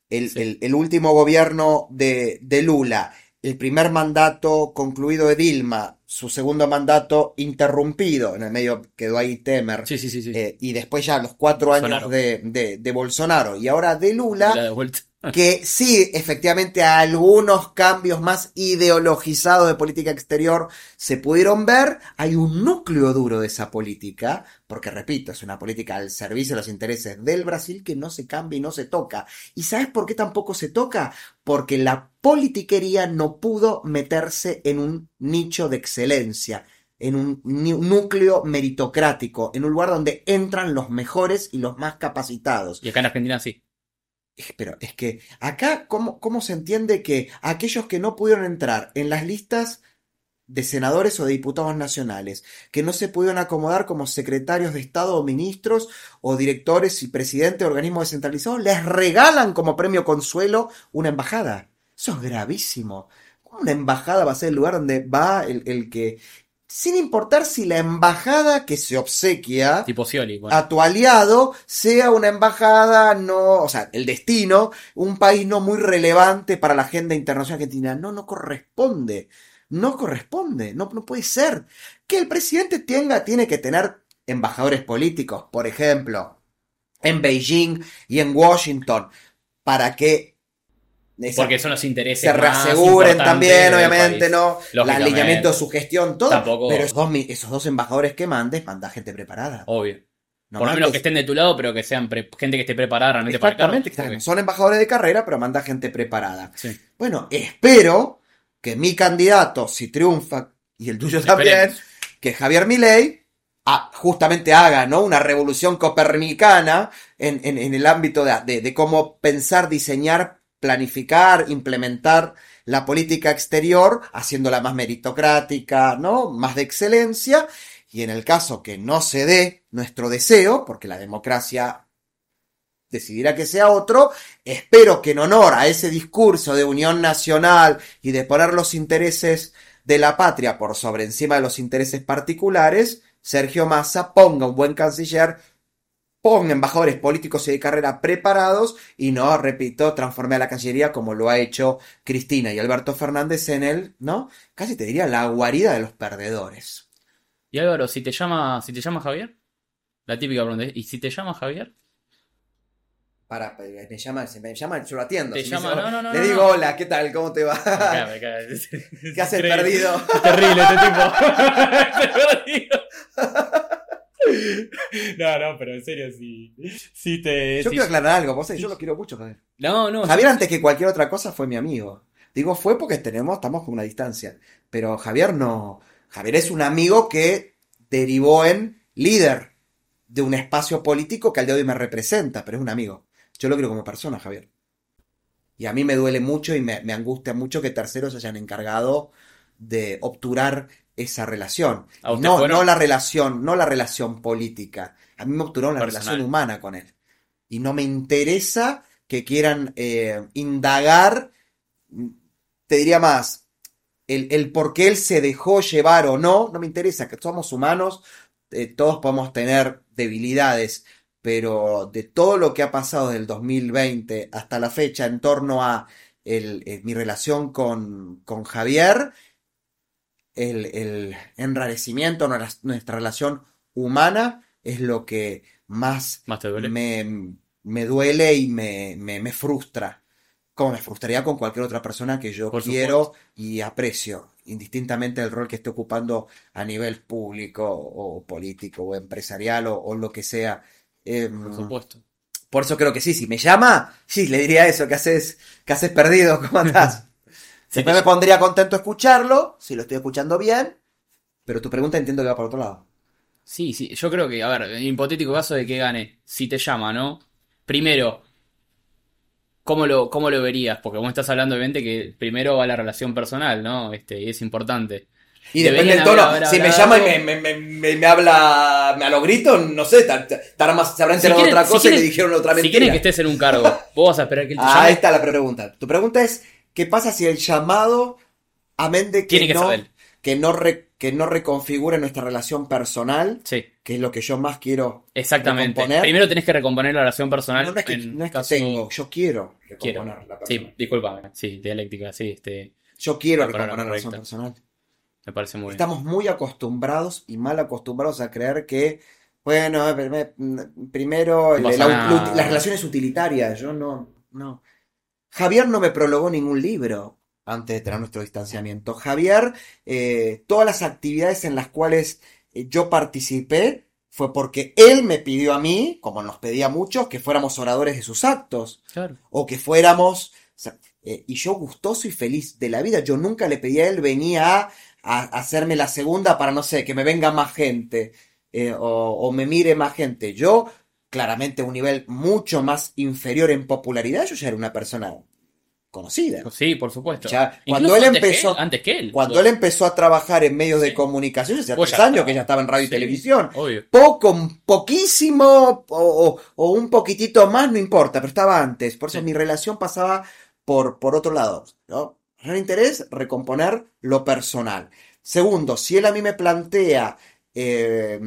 el, último gobierno de, Lula, el primer mandato concluido de Dilma, su segundo mandato interrumpido, en el medio quedó ahí Temer, sí, sí, sí, eh, y después ya los cuatro años de, de, Bolsonaro, y ahora de Lula, que sí, efectivamente algunos cambios más ideologizados de política exterior se pudieron ver, hay un núcleo duro de esa política, porque repito, es una política al servicio de los intereses del Brasil que no se cambia y no se toca. ¿Y sabes por qué tampoco se toca? Porque la politiquería no pudo meterse en un nicho de excelencia en un núcleo meritocrático, en un lugar donde entran los mejores y los más capacitados. Y acá en Argentina sí. Pero es que acá, ¿cómo, ¿cómo se entiende que aquellos que no pudieron entrar en las listas de senadores o de diputados nacionales, que no se pudieron acomodar como secretarios de Estado o ministros o directores y presidentes de organismos descentralizados, les regalan como premio consuelo una embajada. Eso es gravísimo. Una embajada va a ser el lugar donde va el, el que sin importar si la embajada que se obsequia a tu aliado sea una embajada no, o sea, el destino, un país no muy relevante para la agenda internacional argentina. No, no corresponde. No corresponde. No, no puede ser. Que el presidente tenga, tiene que tener embajadores políticos, por ejemplo, en Beijing y en Washington, para que porque son los intereses. Se reaseguren también, obviamente, ¿no? El alineamiento de su gestión, todo. Pero esos dos, embajadores que mandes, manda gente preparada. Obvio. Por lo menos que estén de tu lado, pero que sean gente que esté preparada realmente Exactamente, para Son embajadores de carrera, pero manda gente preparada. Bueno, espero que mi candidato, si triunfa, y el tuyo también, que Javier Milei, ah, justamente haga ¿no? una revolución copernicana en, el ámbito de, de, cómo pensar, diseñar planificar, implementar la política exterior, haciéndola más meritocrática, ¿no? Más de excelencia. Y en el caso que no se dé nuestro deseo, porque la democracia decidirá que sea otro, espero que en honor a ese discurso de unión nacional y de poner los intereses de la patria por sobre encima de los intereses particulares, Sergio Massa ponga un buen canciller ponga embajadores políticos y de carrera preparados y no, repito, transforme a la Cancillería como lo ha hecho Cristina y Alberto Fernández en el, ¿no? Casi te diría la guarida de los perdedores. Y Álvaro, si te llama, si te llama Javier, la típica pregunta ¿y si te llama Javier? Para, me llama, me llama, yo lo atiendo. Te llama, no, no, no, Le digo, hola, ¿qué tal? ¿Cómo te va? ¿Qué haces perdido? terrible este tipo. No, no, pero en serio, sí. sí te, yo quiero aclarar algo, vos yo lo quiero mucho, Javier. No, no. Javier, antes que cualquier otra cosa, fue mi amigo. Digo fue porque tenemos, estamos con una distancia. Pero Javier no. Javier es un amigo que derivó en líder de un espacio político que al día de hoy me representa, pero es un amigo. Yo lo quiero como persona, Javier. Y a mí me duele mucho y me, me angustia mucho que terceros se hayan encargado de obturar esa relación. No, no la relación, no la relación política. A mí me obturó la relación humana con él. Y no me interesa que quieran eh, indagar, te diría más, el, el, por qué él se dejó llevar o no, no me interesa, que somos humanos, eh, todos podemos tener debilidades, pero de todo lo que ha pasado desde el 2020 hasta la fecha en torno a eh, mi relación con, con Javier, el, el enrarecimiento nuestra relación humana es lo que más, Me, me, duele y me, me, frustra. Como me frustraría con cualquier otra persona que yo quiero y aprecio, indistintamente del rol que esté ocupando a nivel público o político o empresarial o, lo que sea. Em, por supuesto. Por eso creo que sí, si me llama, sí, le diría eso, que haces, que haces perdido, ¿cómo andás? Siempre me pondría contento escucharlo, si lo estoy escuchando bien, pero tu pregunta entiendo que va por otro lado. Sí, sí, yo creo que, a ver, en hipotético caso de que gane, si te llama, ¿no? Primero, ¿cómo lo, cómo lo verías? Porque vos estás hablando, obviamente, que primero va la relación personal, ¿no? Este, y es importante. Y depende del tono. si me llama y me, me, me, habla me a lo grito, no sé, estará más, se habrá enterado de otra cosa y le dijeron otra mentira. Si quieren que estés en un cargo, vos vas a esperar que él te llame. Ahí está la pregunta. Tu pregunta es, ¿qué pasa si el llamado, amén de que, no, que no que no reconfigure nuestra relación personal, sí. que es lo que yo más quiero Exactamente. Primero tenés que recomponer la relación personal. No, es que, tengo, yo quiero recomponerla. Sí, discúlpame, sí, dialéctica, sí. Este, yo quiero recomponer la relación personal. Me parece muy Estamos muy acostumbrados y mal acostumbrados a creer que, bueno, primero las relaciones utilitarias, yo no, no. Javier no me prologó ningún libro antes de tener nuestro distanciamiento. Javier, eh, todas las actividades en las cuales eh, yo participé fue porque él me pidió a mí, como nos pedía a muchos, que fuéramos oradores de sus actos. O que fuéramos... Eh, y yo gustoso y feliz de la vida. Yo nunca le pedí a él, venía a, hacerme la segunda para, no sé, que me venga más gente o, o, me mire más gente. Yo, claramente, un nivel mucho más inferior en popularidad, yo ya era una persona conocida. Sí, por supuesto. cuando él empezó, antes que él. Cuando él empezó a trabajar en medios de comunicación, hace tres años que ya estaba en radio y televisión. Obvio. Poco, poquísimo o, un poquitito más, no importa, pero estaba antes. Por eso mi relación pasaba por, por otro lado. ¿no? Interés, recomponer lo personal. Segundo, si él a mí me plantea eh,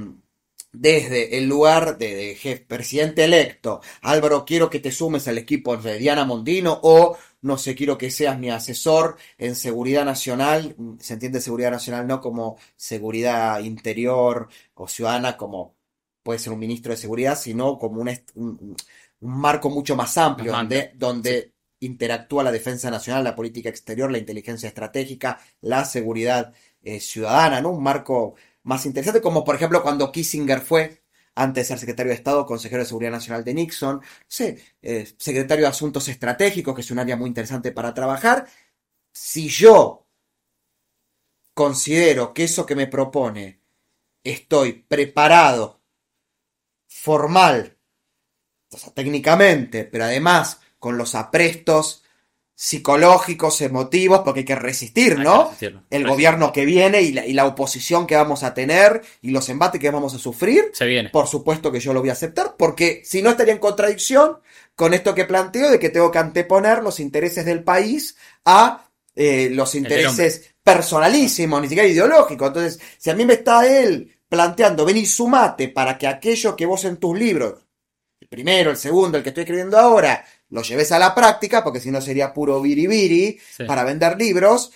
desde el lugar de, jefe, presidente electo, Álvaro, quiero que te sumes al equipo de Diana Mondino o no sé, quiero que seas mi asesor en seguridad nacional, se entiende seguridad nacional no como seguridad interior o ciudadana, como puede ser un ministro de seguridad, sino como un, marco mucho más amplio, donde, donde interactúa la defensa nacional, la política exterior, la inteligencia estratégica, la seguridad eh, ciudadana, ¿no? Un marco más interesante, como por ejemplo cuando Kissinger fue antes de ser secretario de Estado, consejero de Seguridad Nacional de Nixon, eh, secretario de Asuntos Estratégicos, que es un área muy interesante para trabajar. Si yo considero que eso que me propone estoy preparado, formal, técnicamente, pero además con los aprestos psicológicos, emotivos, porque hay que resistir, ¿no? el gobierno que viene y la, oposición que vamos a tener y los embates que vamos a sufrir. Se viene. Por supuesto que yo lo voy a aceptar, porque si no estaría en contradicción con esto que planteo de que tengo que anteponer los intereses del país a eh, los intereses personalísimos, ni siquiera ideológicos. Entonces, si a mí me está él planteando, ven y sumate para que aquello que vos en tus libros, el primero, el segundo, el que estoy escribiendo ahora, lo lleves a la práctica, porque si no sería puro biribiri para vender libros.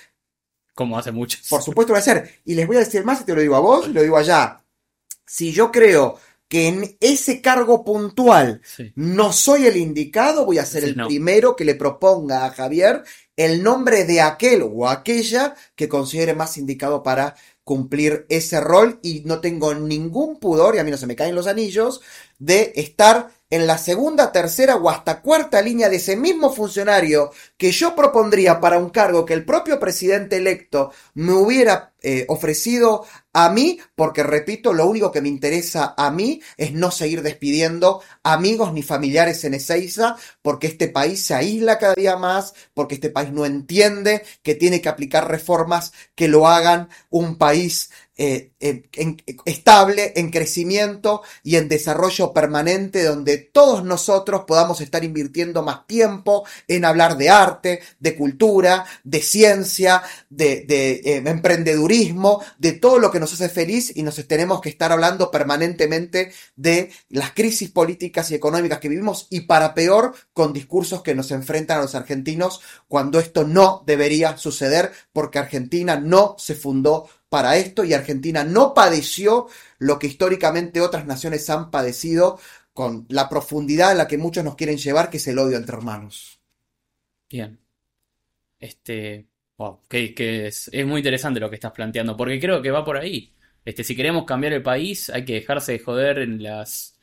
Como hace mucho. Por supuesto va a ser. Y les voy a decir más, y te lo digo a vos, y lo digo allá. Si yo creo que en ese cargo puntual no soy el indicado, voy a ser el primero que le proponga a Javier el nombre de aquel o aquella que considere más indicado para cumplir ese rol y no tengo ningún pudor, y a mí no se me caen los anillos, de estar en la segunda, tercera o hasta cuarta línea de ese mismo funcionario que yo propondría para un cargo que el propio presidente electo me hubiera eh, ofrecido a mí, porque repito, lo único que me interesa a mí es no seguir despidiendo amigos ni familiares en Ezeiza, porque este país se aísla cada día más, porque este país no entiende que tiene que aplicar reformas que lo hagan un país eh, estable, en crecimiento y en desarrollo permanente, donde todos nosotros podamos estar invirtiendo más tiempo en hablar de arte, de cultura, de ciencia, de, eh, emprendedurismo, de todo lo que nos hace feliz y nos tenemos que estar hablando permanentemente de las crisis políticas y económicas que vivimos y para peor con discursos que nos enfrentan a los argentinos cuando esto no debería suceder porque Argentina no se fundó para esto y Argentina no padeció lo que históricamente otras naciones han padecido con la profundidad a la que muchos nos quieren llevar, que es el odio entre hermanos. Bien. Este. Wow, que, es, muy interesante lo que estás planteando, porque creo que va por ahí. Este, si queremos cambiar el país, hay que dejarse de joder en las,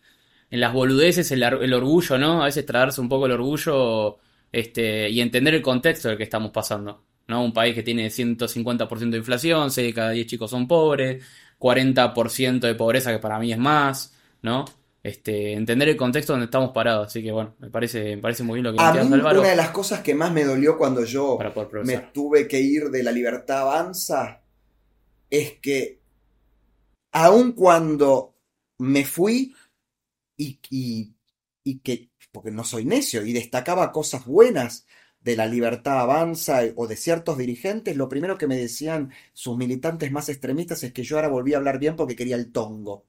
en las boludeces, el, el orgullo, ¿no? A veces traerse un poco el orgullo este, y entender el contexto del que estamos pasando. ¿no? Un país que tiene 150% de inflación, 6 de cada 10 chicos son pobres, 40% de pobreza que para mí es más, ¿no? Este, entender el contexto donde estamos parados, así que bueno, me parece, me parece muy bien lo que A mí, Una de las cosas que más me dolió cuando yo me tuve que ir de la libertad avanza es que aun cuando me fui y, y, y que, porque no soy necio, y destacaba cosas buenas de la libertad avanza o de ciertos dirigentes, lo primero que me decían sus militantes más extremistas es que yo ahora volví a hablar bien porque quería el tongo.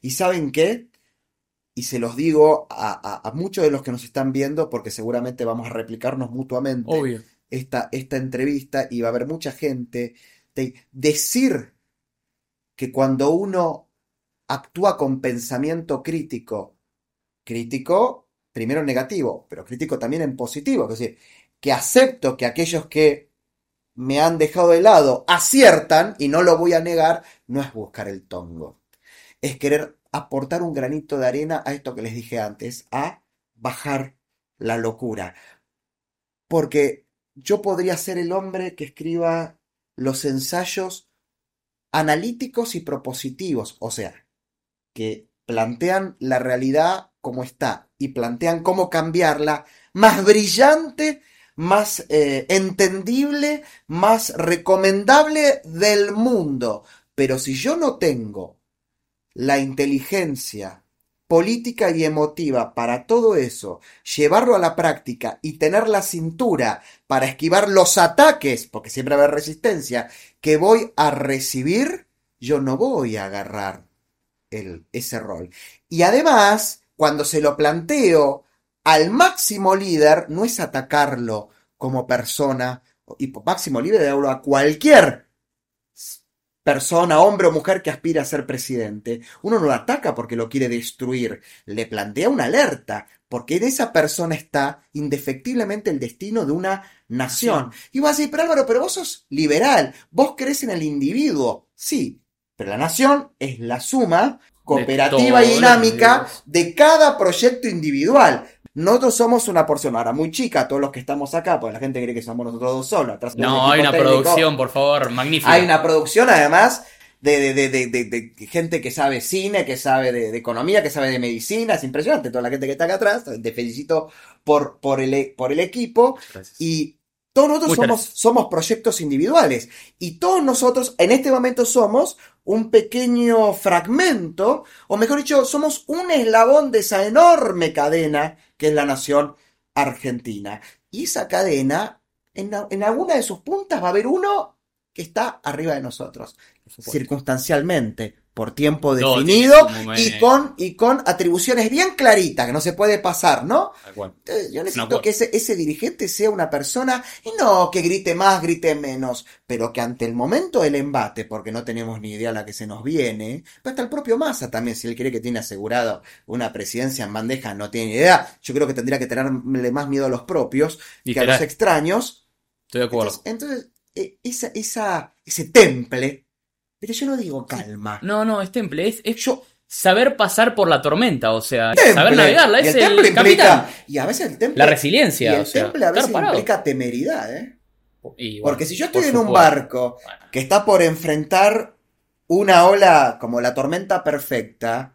¿Y saben qué? Y se los digo a, muchos de los que nos están viendo porque seguramente vamos a replicarnos mutuamente Esta, esta entrevista y va a haber mucha gente de decir que cuando uno actúa con pensamiento crítico, crítico primero en negativo, pero crítico también en positivo. Es decir, que acepto que aquellos que me han dejado de lado aciertan, y no lo voy a negar, no es buscar el tongo. Es querer aportar un granito de arena a esto que les dije antes, a bajar la locura. Porque yo podría ser el hombre que escriba los ensayos analíticos y propositivos, o sea, que plantean la realidad como está y plantean cómo cambiarla, más brillante, más eh, entendible, más recomendable del mundo. Pero si yo no tengo la inteligencia política y emotiva para todo eso, llevarlo a la práctica y tener la cintura para esquivar los ataques, porque siempre va a haber resistencia, que voy a recibir, yo no voy a agarrar el, ese rol. Y además, cuando se lo planteo al máximo líder, no es atacarlo como persona, y máximo líder hablo a cualquier persona, hombre o mujer que aspira a ser presidente. Uno no lo ataca porque lo quiere destruir, le plantea una alerta, porque en esa persona está indefectiblemente el destino de una nación. Y vas a decir, pero Álvaro, pero vos sos liberal, vos crees en el individuo. Sí, pero la nación es la suma cooperativa y dinámica de cada proyecto individual. Nosotros somos una porción ahora muy chica, todos los que estamos acá, porque la gente cree que somos nosotros dos solos. no, hay una producción, por favor, magnífica. Hay una producción, además, de, de, de, de, gente que sabe cine, que sabe de, economía, que sabe de medicina. Es impresionante toda la gente que está acá atrás. Te felicito por, por, el, por el equipo. Y todos nosotros somos, somos proyectos individuales. Y todos nosotros, en este momento, somos un pequeño fragmento, o mejor dicho, somos un eslabón de esa enorme cadena que es la nación argentina. Y esa cadena, en, en alguna de sus puntas va a haber uno que está arriba de nosotros, circunstancialmente, por tiempo definido y con, y con atribuciones bien claritas, que no se puede pasar, ¿no? yo necesito que ese, ese, dirigente sea una persona, y no que grite más, grite menos, pero que ante el momento del embate, porque no tenemos ni idea la que se nos viene, pero hasta el propio Massa también, si él quiere que tiene asegurado una presidencia en bandeja, no tiene idea. Yo creo que tendría que tenerle más miedo a los propios que a los extraños. Estoy de acuerdo. Entonces, e, esa, esa, ese temple pero yo no digo calma. No, no, es temple. Es, Yo, saber pasar por la tormenta, o sea, saber navegarla, es el, capitán. Y a veces el temple. La resiliencia. Y el temple a veces implica temeridad, ¿eh? Porque si yo estoy en un barco que está por enfrentar una ola como la tormenta perfecta,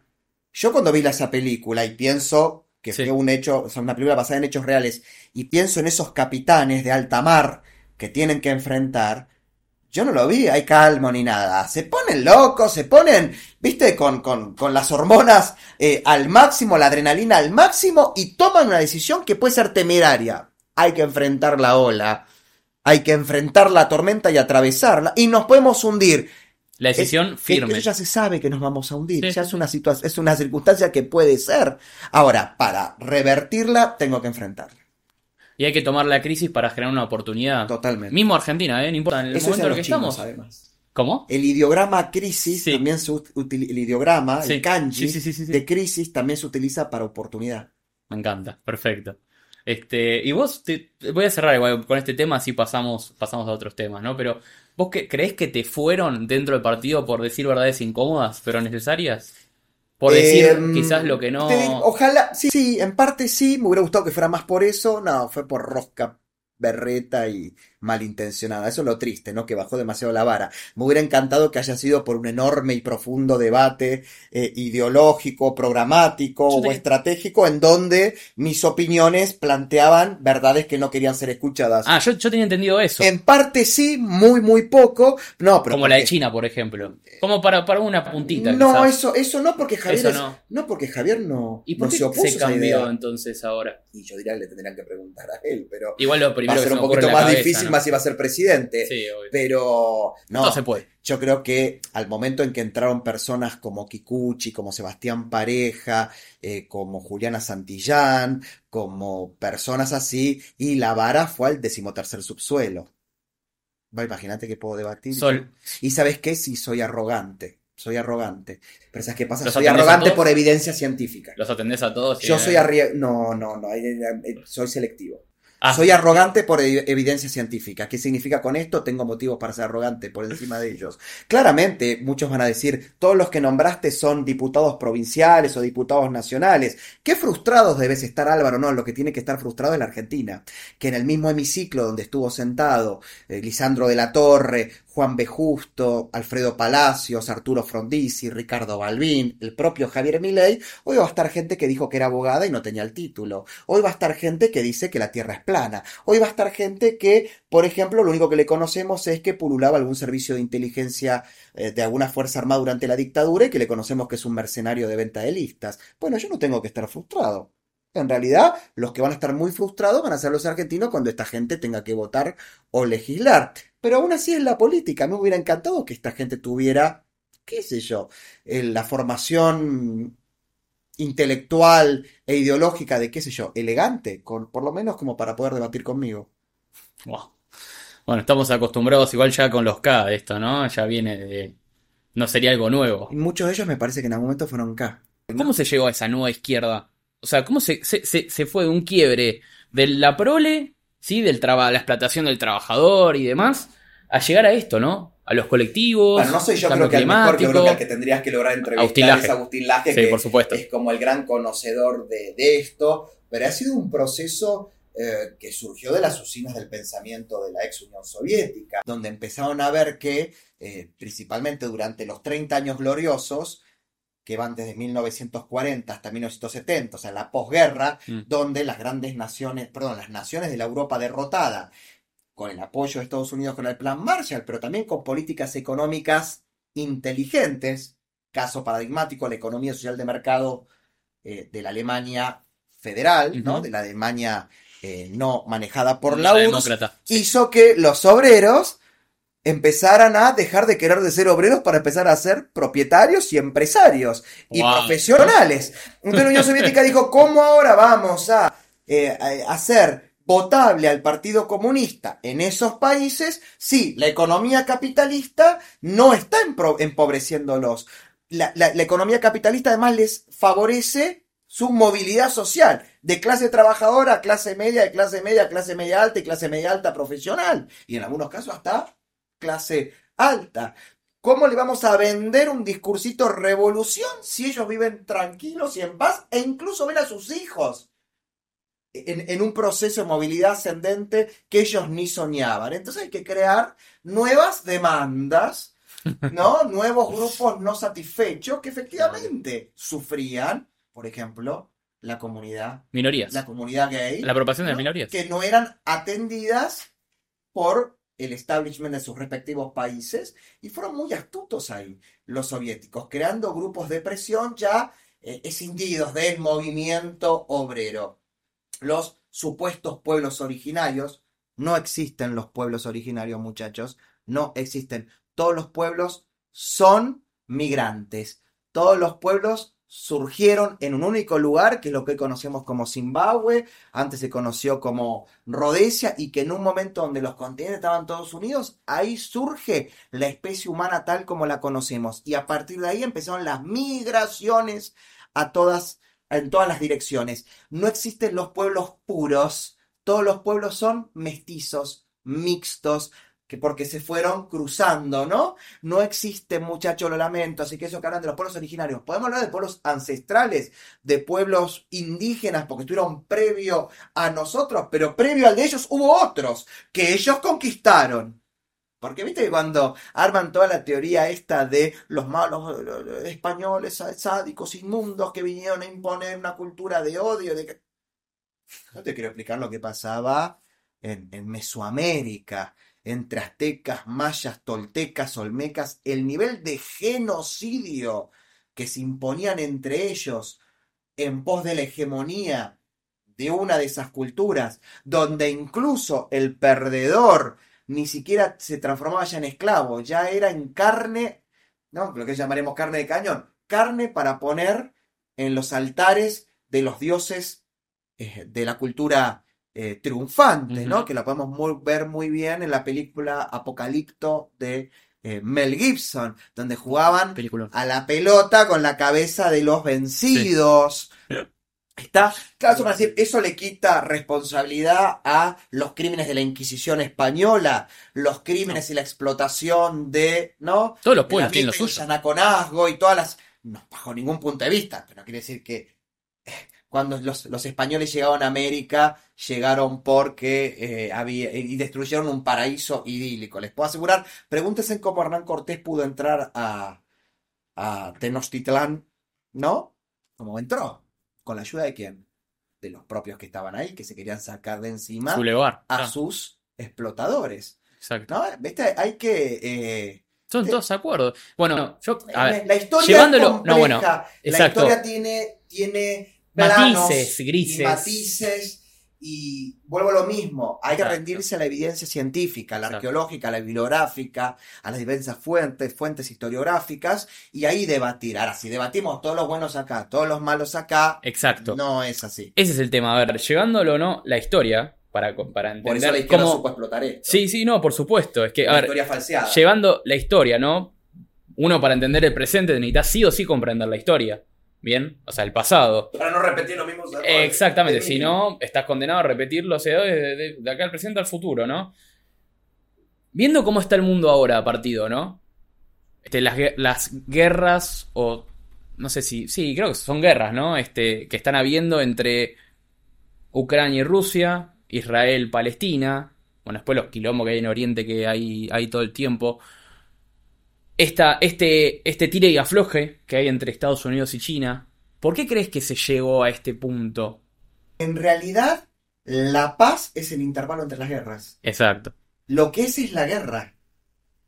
yo cuando vi esa película y pienso que fue un hecho, o una película basada en hechos reales, y pienso en esos capitanes de alta mar que tienen que enfrentar, yo no lo vi, hay calmo ni nada. Se ponen locos, se ponen, viste, con, con, con las hormonas eh, al máximo, la adrenalina al máximo y toman una decisión que puede ser temeraria. Hay que enfrentar la ola, hay que enfrentar la tormenta y atravesarla y nos podemos hundir. La decisión firme. ya se sabe que nos vamos a hundir. Ya es una situación, es una circunstancia que puede ser. Ahora, para revertirla, tengo que enfrentarla. Y hay que tomar la crisis para generar una oportunidad. Totalmente. Mismo Argentina, ¿eh? No importa, en el momento en el que estamos. Además. ¿Cómo? El ideograma crisis también se utiliza, el ideograma, el kanji de crisis también se utiliza para oportunidad. Me encanta, perfecto. Este, y vos, te, voy a cerrar igual con este tema, así pasamos, pasamos a otros temas, ¿no? Pero, ¿vos qué, crees que te fueron dentro del partido por decir verdades incómodas, pero necesarias? Por decir em, quizás lo que no. ojalá, sí, sí, en parte sí, me hubiera gustado que fuera más por eso. No, fue por rosca berreta y malintencionada. Eso es lo triste, ¿no? Que bajó demasiado la vara. Me hubiera encantado que haya sido por un enorme y profundo debate eh, ideológico, programático o estratégico en donde mis opiniones planteaban verdades que no querían ser escuchadas. Ah, yo, tenía entendido eso. En parte sí, muy, muy poco. No, pero Como la de China, por ejemplo. Como para, para una puntita. No, eso, eso no, porque Javier. no. porque Javier no, ¿Y por qué se opuso se cambió entonces ahora? Y yo diría que le tendrían que preguntar a él, pero. Igual lo primero va a ser un poquito más difícil más iba a ser presidente. Pero no, se puede. Yo creo que al momento en que entraron personas como Kikuchi, como Sebastián Pareja, eh, como Juliana Santillán, como personas así, y la vara fue al decimotercer subsuelo. Va, imagínate que puedo debatir. Y sabes qué, si soy arrogante soy arrogante. Pero ¿sabes qué pasa? Soy arrogante por evidencia científica. ¿Los atendés a todos? Yo soy arri... No, no, no, soy selectivo. Ah. Soy arrogante por evidencia científica. ¿Qué significa con esto? Tengo motivos para ser arrogante por encima de ellos. Claramente, muchos van a decir, todos los que nombraste son diputados provinciales o diputados nacionales. Qué frustrados debes estar Álvaro, no, lo que tiene que estar frustrado es la Argentina. Que en el mismo hemiciclo donde estuvo sentado eh, Lisandro de la Torre, Juan B. Justo, Alfredo Palacios, Arturo Frondizi, Ricardo Balbín, el propio Javier Milei, hoy va a estar gente que dijo que era abogada y no tenía el título. Hoy va a estar gente que dice que la Tierra es plana. Hoy va a estar gente que, por ejemplo, lo único que le conocemos es que pululaba algún servicio de inteligencia eh, de alguna fuerza armada durante la dictadura y que le conocemos que es un mercenario de venta de listas. Bueno, yo no tengo que estar frustrado. En realidad, los que van a estar muy frustrados van a ser los argentinos cuando esta gente tenga que votar o legislar. Pero aún así es la política. Me hubiera encantado que esta gente tuviera, qué sé yo, la formación intelectual e ideológica de, qué sé yo, elegante, con, por lo menos como para poder debatir conmigo. Bueno, estamos acostumbrados igual ya con los K esto, ¿no? Ya viene de... No sería algo nuevo. Y muchos de ellos me parece que en algún momento fueron K. ¿Cómo se llegó a esa nueva izquierda? O sea, ¿cómo se, se, fue de un quiebre de la prole, ¿sí? Del la explotación del trabajador y demás, a llegar a esto, ¿no? A los colectivos. Bueno, no soy yo creo que el mejor, que creo que el que tendrías que lograr entrevistar es Agustín Laje, que por supuesto. es como el gran conocedor de, esto, pero ha sido un proceso eh, que surgió de las usinas del pensamiento de la ex Unión Soviética, donde empezaron a ver que, eh, principalmente durante los 30 años gloriosos, que van desde 1940 hasta 1970, o sea, la posguerra, mm. donde las grandes naciones, perdón, las naciones de la Europa derrotada, con el apoyo de Estados Unidos con el Plan Marshall, pero también con políticas económicas inteligentes, caso paradigmático, la economía social de mercado eh, de la Alemania federal, ¿no? De la Alemania eh, no manejada por la URSS, hizo que los obreros empezaran a dejar de querer de ser obreros para empezar a ser propietarios y empresarios y profesionales. Entonces la Unión Soviética dijo, ¿cómo ahora vamos a eh, hacer votable al Partido Comunista en esos países si la economía capitalista no está empobreciéndolos? La, la, la economía capitalista además les favorece su movilidad social, de clase trabajadora a clase media, de clase media a clase media alta y clase media alta profesional, y en algunos casos hasta clase alta. ¿Cómo le vamos a vender un discursito revolución si ellos viven tranquilos y en paz e incluso ven a sus hijos en, un proceso de movilidad ascendente que ellos ni soñaban? Entonces hay que crear nuevas demandas, ¿no? Nuevos grupos no satisfechos que efectivamente sufrían, por ejemplo, la comunidad. Minorías. La comunidad gay. La apropiación de las minorías. Que no eran atendidas por el establishment de sus respectivos países y fueron muy astutos ahí los soviéticos, creando grupos de presión ya eh, escindidos del movimiento obrero. Los supuestos pueblos originarios, no existen los pueblos originarios muchachos, no existen. Todos los pueblos son migrantes, todos los pueblos surgieron en un único lugar, que es lo que hoy conocemos como Zimbabue, antes se conoció como Rhodesia, y que en un momento donde los continentes estaban todos unidos, ahí surge la especie humana tal como la conocemos. Y a partir de ahí empezaron las migraciones a todas, en todas las direcciones. No existen los pueblos puros, todos los pueblos son mestizos, mixtos, porque se fueron cruzando, ¿no? No existe, muchachos, lo lamento, así que eso que hablan de los pueblos originarios. Podemos hablar de pueblos ancestrales, de pueblos indígenas, porque estuvieron previo a nosotros, pero previo al de ellos hubo otros que ellos conquistaron. Porque viste que cuando arman toda la teoría esta de los malos españoles sádicos, inmundos, que vinieron a imponer una cultura de odio, de que... No te quiero explicar lo que pasaba en Mesoamérica, entre aztecas, mayas, toltecas, olmecas, el nivel de genocidio que se imponían entre ellos en pos de la hegemonía de una de esas culturas, donde incluso el perdedor ni siquiera se transformaba ya en esclavo, ya era en carne, ¿no? Lo que llamaremos carne de cañón, carne para poner en los altares de los dioses eh, de la cultura eh, triunfante, ¿no? Que la podemos ver muy bien en la película Apocalipto de eh, Mel Gibson, donde jugaban a la pelota con la cabeza de los vencidos. Está, claro, decir, eso le quita responsabilidad a los crímenes de la Inquisición española, los crímenes y la explotación de, ¿no? Todos los pueblos tienen lo suyo. y todas las, no, bajo ningún punto de vista, pero quiere decir que cuando los, españoles llegaron a América, llegaron porque eh, había, y destruyeron un paraíso idílico. Les puedo asegurar, pregúntense cómo Hernán Cortés pudo entrar a, a Tenochtitlán, ¿no? ¿Cómo entró? ¿Con la ayuda de quién? De los propios que estaban ahí, que se querían sacar de encima a sus explotadores. Exacto. ¿No? ¿Viste? Hay que... Eh, Son todos de acuerdo. Bueno, yo. la historia llevándolo. no, bueno, La historia tiene, tiene matices grises. matices. Y vuelvo a lo mismo, hay que rendirse a la evidencia científica, la arqueológica, la bibliográfica, a las diversas fuentes, fuentes historiográficas, y ahí debatir. Ahora, si debatimos todos los buenos acá, todos los malos acá, Exacto. no es así. Ese es el tema. A ver, llevándolo no, la historia, para, para entender por eso la cómo... explotar esto. Sí, sí, no, por supuesto. Es que, a ver, llevando la historia, ¿no? Uno para entender el presente necesita sí o sí comprender la historia. Bien, o sea, el pasado. Para no repetir lo mismo. Exactamente, si no, estás condenado a repetirlo de, de, acá al presente al futuro, ¿no? Viendo cómo está el mundo ahora partido, ¿no? Este, las, las guerras, o no sé si, sí, creo que son guerras, ¿no? Este, que están habiendo entre Ucrania y Rusia, Israel, Palestina, bueno, después los quilombos que hay en Oriente que hay, hay todo el tiempo este, este tire y afloje que hay entre Estados Unidos y China, ¿por qué crees que se llegó a este punto? En realidad, la paz es el intervalo entre las guerras. Exacto. Lo que es es la guerra.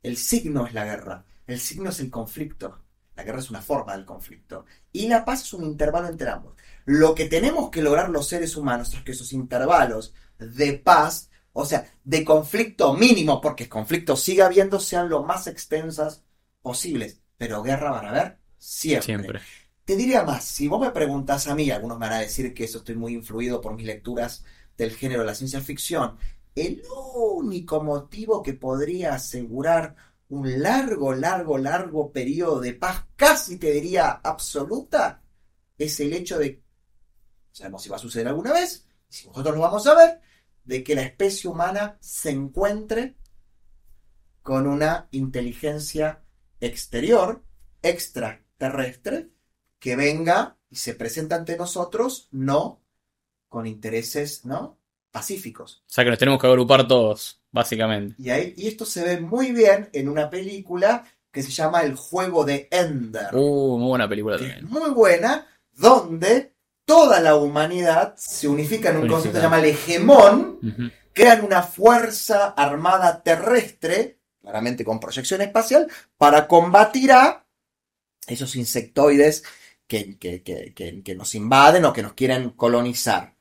El signo es la guerra. El signo es el conflicto. La guerra es una forma del conflicto. Y la paz es un intervalo entre ambos. Lo que tenemos que lograr los seres humanos es que esos intervalos de paz, o sea, de conflicto mínimo, porque conflicto siga habiendo, sean lo más extensas posibles, pero guerra van a haber siempre. Te diría más, si vos me preguntas a mí, algunos me van a decir que eso estoy muy influido por mis lecturas del género de la ciencia ficción, el único motivo que podría asegurar un largo, largo, largo periodo de paz, casi te diría absoluta, es el hecho de, sabemos si va a suceder alguna vez, si nosotros lo vamos a ver, de que la especie humana se encuentre con una inteligencia exterior, extraterrestre, que venga y se presenta ante nosotros, no con intereses, ¿no? Pacíficos. O sea que nos tenemos que agrupar todos, básicamente. Y, ahí, y esto se ve muy bien en una película que se llama El juego de Ender. Uh, muy buena película también. Muy buena, donde toda la humanidad se unifica en un concepto que se llama el hegemón, crean una fuerza armada terrestre, claramente con proyección espacial, para combatir a esos insectoides que, que, nos invaden o que nos quieren colonizar.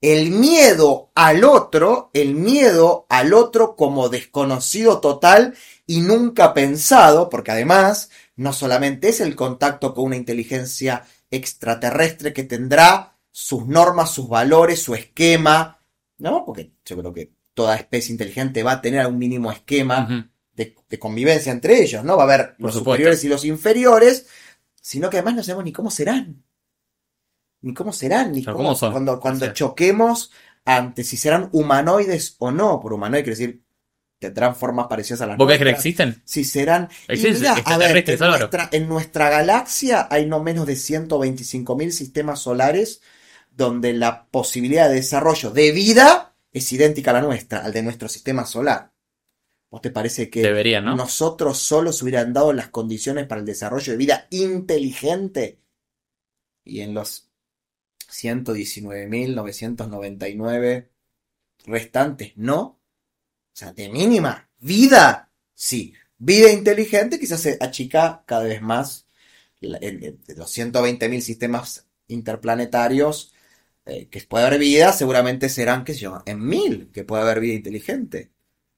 El miedo al otro, el miedo al otro como desconocido total y nunca pensado, porque además no solamente es el contacto con una inteligencia extraterrestre que tendrá sus normas, sus valores, su esquema, ¿no? Porque yo creo que toda especie inteligente va a tener un mínimo esquema de, convivencia entre ellos, ¿no? Va a haber los superiores y los inferiores, sino que además no sabemos ni cómo serán. Ni cómo serán, ni cómo, cuando, cuando choquemos ante si serán humanoides o no. Por humanoide quiere decir tendrán formas parecidas a las ¿Vos crees que existen? Sí, serán. Existen, en, nuestra, en nuestra galaxia hay no menos de 125.000 sistemas solares donde la posibilidad de desarrollo de vida es idéntica a la nuestra, al de nuestro sistema solar. ¿Vos te parece que nosotros solos hubieran dado las condiciones para el desarrollo de vida inteligente? Y en los 119.999 restantes, no. O sea, de mínima, vida, sí. Vida inteligente quizás se achica cada vez más. De los 120.000 sistemas interplanetarios eh, que puede haber vida, seguramente serán, qué sé yo, en mil que puede haber vida inteligente.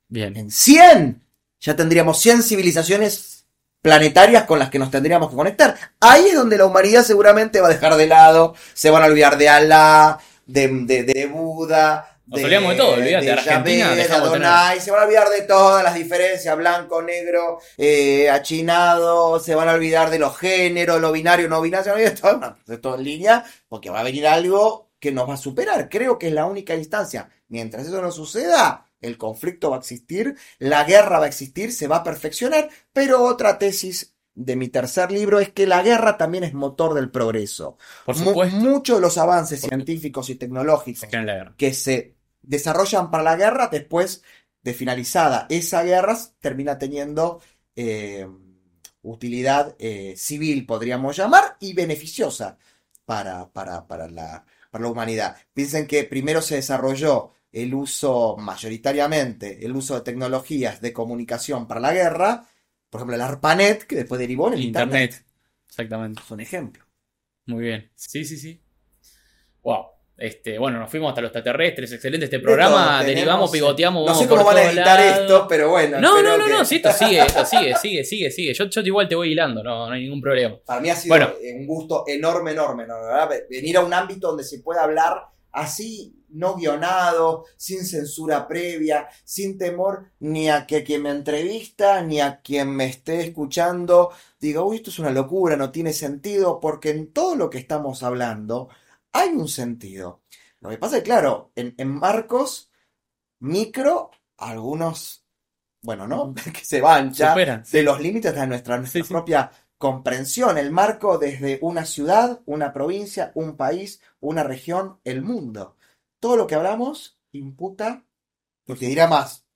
Bien. En 100 ya tendríamos 100 civilizaciones planetarias con las que nos tendríamos que conectar. Ahí es donde la humanidad seguramente va a dejar de lado, se van a olvidar de Alá, de, de, de Buda, nos olvidamos de todo, olvídate, de Argentina se van a olvidar de todas las diferencias, blanco, negro, eh, achinado, se van a olvidar de los géneros, lo binario, no binario, se van a olvidar de todo, de todo en línea, porque va a venir algo que nos va a superar. Creo que es la única instancia. Mientras eso no suceda, el conflicto va a existir, la guerra va a existir, se va a perfeccionar, pero otra tesis de mi tercer libro es que la guerra también es motor del progreso. Por supuesto. muchos de los avances científicos y tecnológicos que se desarrollan para la guerra, después de finalizada esa guerra, termina teniendo eh, utilidad eh, civil, podríamos llamar, y beneficiosa para, para, para, la, para la humanidad. Piensen que primero se desarrolló el uso, mayoritariamente, el uso de tecnologías de comunicación para la guerra, por ejemplo, el ARPANET, que después derivó en el Internet. Internet. Exactamente. Es un ejemplo. Muy bien. Sí, sí, sí. Wow. Este, bueno, nos fuimos hasta los extraterrestres, excelente este programa, derivamos, pivoteamos. No sé cómo van a editar esto, pero bueno. No, no, no, no, sí, esto sigue, esto sigue, sigue, sigue, sigue. Yo, yo igual te voy hilando, no, no hay ningún problema. Para mí ha sido un gusto enorme, enorme, ¿no? Venir a un ámbito donde se pueda hablar así, no guionado, sin censura previa, sin temor ni a que quien me entrevista, ni a quien me esté escuchando diga, uy, esto es una locura, no tiene sentido, porque en todo lo que estamos hablando hay un sentido. Lo que pasa es, claro, en, marcos micro, algunos, bueno, ¿no? que se van ya de los límites de nuestra, propia comprensión. El marco desde una ciudad, una provincia, un país, una región, el mundo. Todo lo que hablamos imputa, porque dirá más,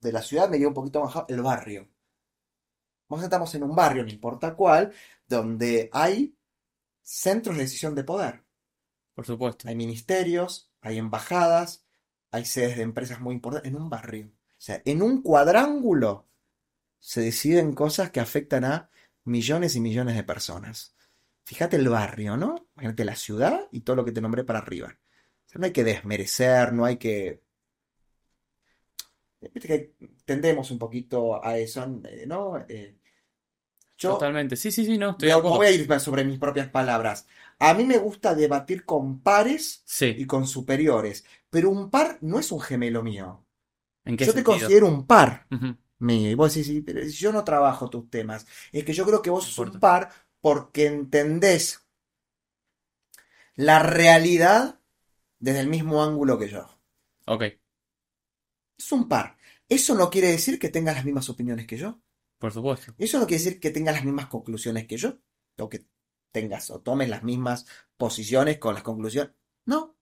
de la ciudad me dio un poquito más el barrio. Vos estamos en un barrio, no importa cuál, donde hay centros de decisión de poder. Por supuesto. Hay ministerios, hay embajadas, hay sedes de empresas muy importantes en un barrio. O sea, en un cuadrángulo se deciden cosas que afectan a millones y millones de personas. Fíjate el barrio, ¿no? Fíjate la ciudad y todo lo que te nombré para arriba. O sea, no hay que desmerecer, no hay que... Viste que tendemos un poquito a eso, ¿no? Eh, Totalmente, sí, sí, sí, no, estoy Voy a ir sobre mis propias palabras. A mí me gusta debatir con pares y con superiores, pero un par no es un gemelo mío. ¿En qué yo te considero un par mío. Y vos decís, pero yo no trabajo tus temas. Es que yo creo que vos sos un par porque entendés la realidad desde el mismo ángulo que yo. Ok. Es un par. Eso no quiere decir que tengas las mismas opiniones que yo. Por supuesto. Eso no quiere decir que tengas las mismas conclusiones que yo, o que tengas o tomes las mismas posiciones con las conclusiones. No.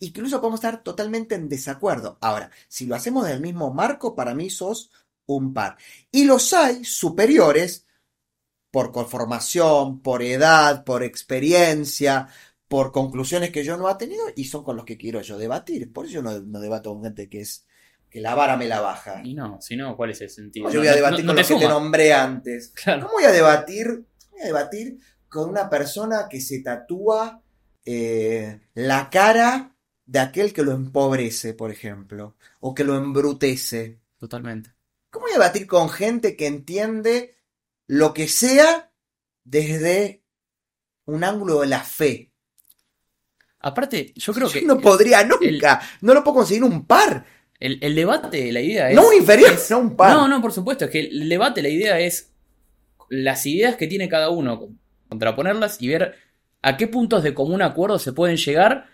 Incluso podemos estar totalmente en desacuerdo. Ahora, si lo hacemos del mismo marco, para mí sos un par. Y los hay superiores por conformación, por edad, por experiencia, por conclusiones que yo no he tenido y son con los que quiero yo debatir. Por eso yo no, debato con gente que es que la vara me la baja. Y no, si no, ¿cuál es el sentido? Yo voy a debatir con los que te nombré antes. ¿Cómo voy a debatir? Voy a debatir con una persona que se tatúa eh, la cara de aquel que lo empobrece, por ejemplo, o que lo embrutece. Totalmente. ¿Cómo debatir con gente que entiende lo que sea desde un ángulo de la fe? Aparte, yo creo que. no podría nunca. no lo puedo conseguir un par. El, debate, la idea es. No un inferior, no un par. No, no, por supuesto. Es que el debate, la idea es las ideas que tiene cada uno, contraponerlas y ver a qué puntos de común acuerdo se pueden llegar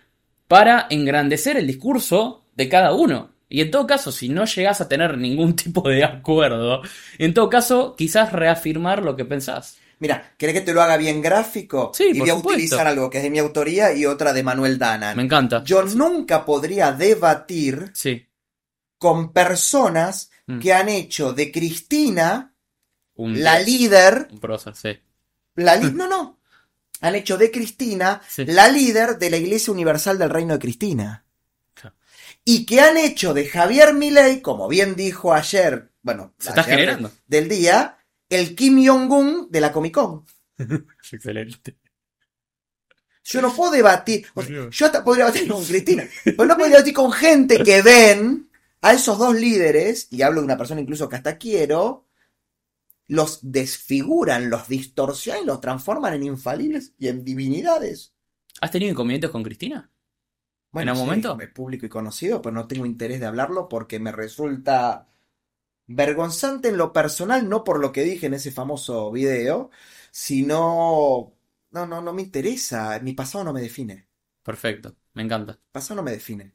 para engrandecer el discurso de cada uno. Y en todo caso, si no llegas a tener ningún tipo de acuerdo, en todo caso, quizás reafirmar lo que pensás. Mira, ¿querés que te lo haga bien gráfico? Sí, y voy a utilizar algo que es de mi autoría y otra de Manuel Dana. Me encanta. Yo nunca podría debatir con personas mm. que han hecho de Cristina la líder. Un prócer, sí. La no, no. Han hecho de Cristina la líder de la Iglesia Universal del Reino de Cristina. Y que han hecho de Javier Milei, como bien dijo ayer, bueno, Se está generando. del día, el Kim Jong-un de la Comic Con. Excelente. Yo no puedo debatir. yo hasta podría debatir con Cristina. Pero no podría debatir con gente que ven a esos dos líderes, y hablo de una persona incluso que hasta quiero, los desfiguran, los distorsionan y los transforman en infalibles y en divinidades. ¿Has tenido inconvenientes con Cristina? Bueno, ¿En algún momento? Es público y conocido, pero no tengo interés de hablarlo porque me resulta vergonzante en lo personal, no por lo que dije en ese famoso video, sino... No, no, no me interesa. Mi pasado no me define. Perfecto, me encanta. Pasado no me define.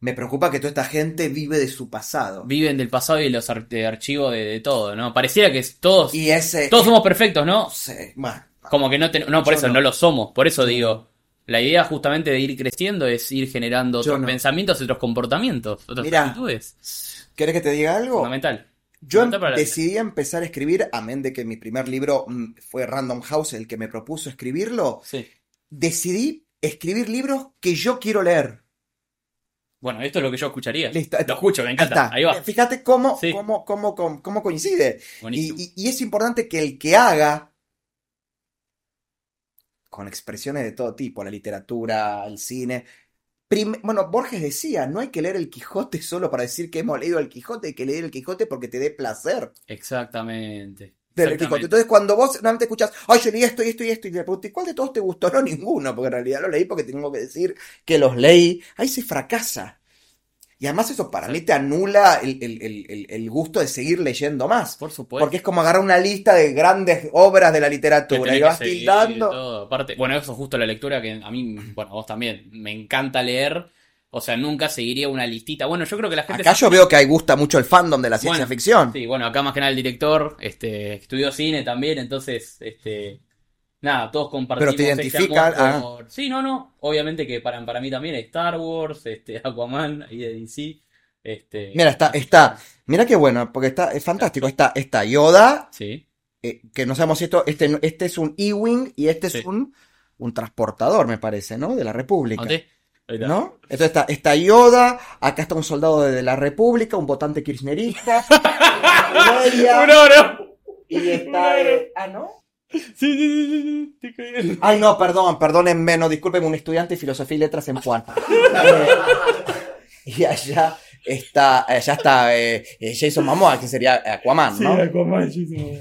Me preocupa que toda esta gente vive de su pasado. Viven del pasado y los archivos de, todo, ¿no? Pareciera que todos... Y ese, todos somos perfectos, ¿no? Sí, Como que no tenemos... No, por eso no. lo somos. Por eso digo... La idea justamente de ir creciendo es ir generando otros pensamientos, otros comportamientos, otras actitudes. ¿Querés que te diga algo? Fundamental. Yo decidí empezar a escribir, amén de que mi primer libro mm, fue Random House, el que me propuso escribirlo. Sí. Decidí escribir libros que yo quiero leer. Bueno, esto es lo que yo escucharía. Listo, lo escucho, me encanta. Ahí va. Fíjate cómo, cómo, cómo, coincide. Y, y, es importante que el que haga, con expresiones de todo tipo, la literatura, el cine, bueno, Borges decía, no hay que leer el Quijote solo para decir que hemos leído el Quijote, hay que leer el Quijote porque te dé placer. Exactamente. Entonces, cuando vos realmente escuchas, ay, yo leí esto y esto y esto, y te pregunté, ¿cuál de todos te gustó? No, ninguno, porque en realidad lo leí porque tengo que decir que los leí. Ahí se fracasa. Y además eso para mí te anula el, gusto de seguir leyendo más. Por supuesto. Porque es como agarrar una lista de grandes obras de la literatura y vas tildando. Aparte, bueno, eso es justo la lectura que a mí, bueno, a vos también, me encanta leer. O sea, nunca seguiría una listita. Bueno, yo creo que la gente... Acá yo veo que ahí gusta mucho el fandom de la ciencia ficción. Sí, bueno, acá más que nada el director este, estudió cine también, entonces este, nada, todos compartimos. Pero te identifican. Ah. Sí, no, no. Obviamente que para, para mí también Star Wars, este, Aquaman, ahí de DC. Este... Mira, está, está. Mira qué bueno, porque está, es fantástico. Está, está Yoda. Sí. Eh, que no sabemos si esto, este, este es un E-Wing y este es un, un transportador, me parece, ¿no? De la República. ¿No? Entonces está, está Yoda, acá está un soldado de la República, un votante kirchnerista. un oro. Y está. Eh, ah, ¿no? Sí, sí, sí, sí, Ay, no, perdón, perdónenme, no, discúlpenme, un estudiante de filosofía y letras en Juan. y allá está, allá está eh, eh, Jason Momoa, que sería Aquaman, ¿no? Sí, Aquaman, Jason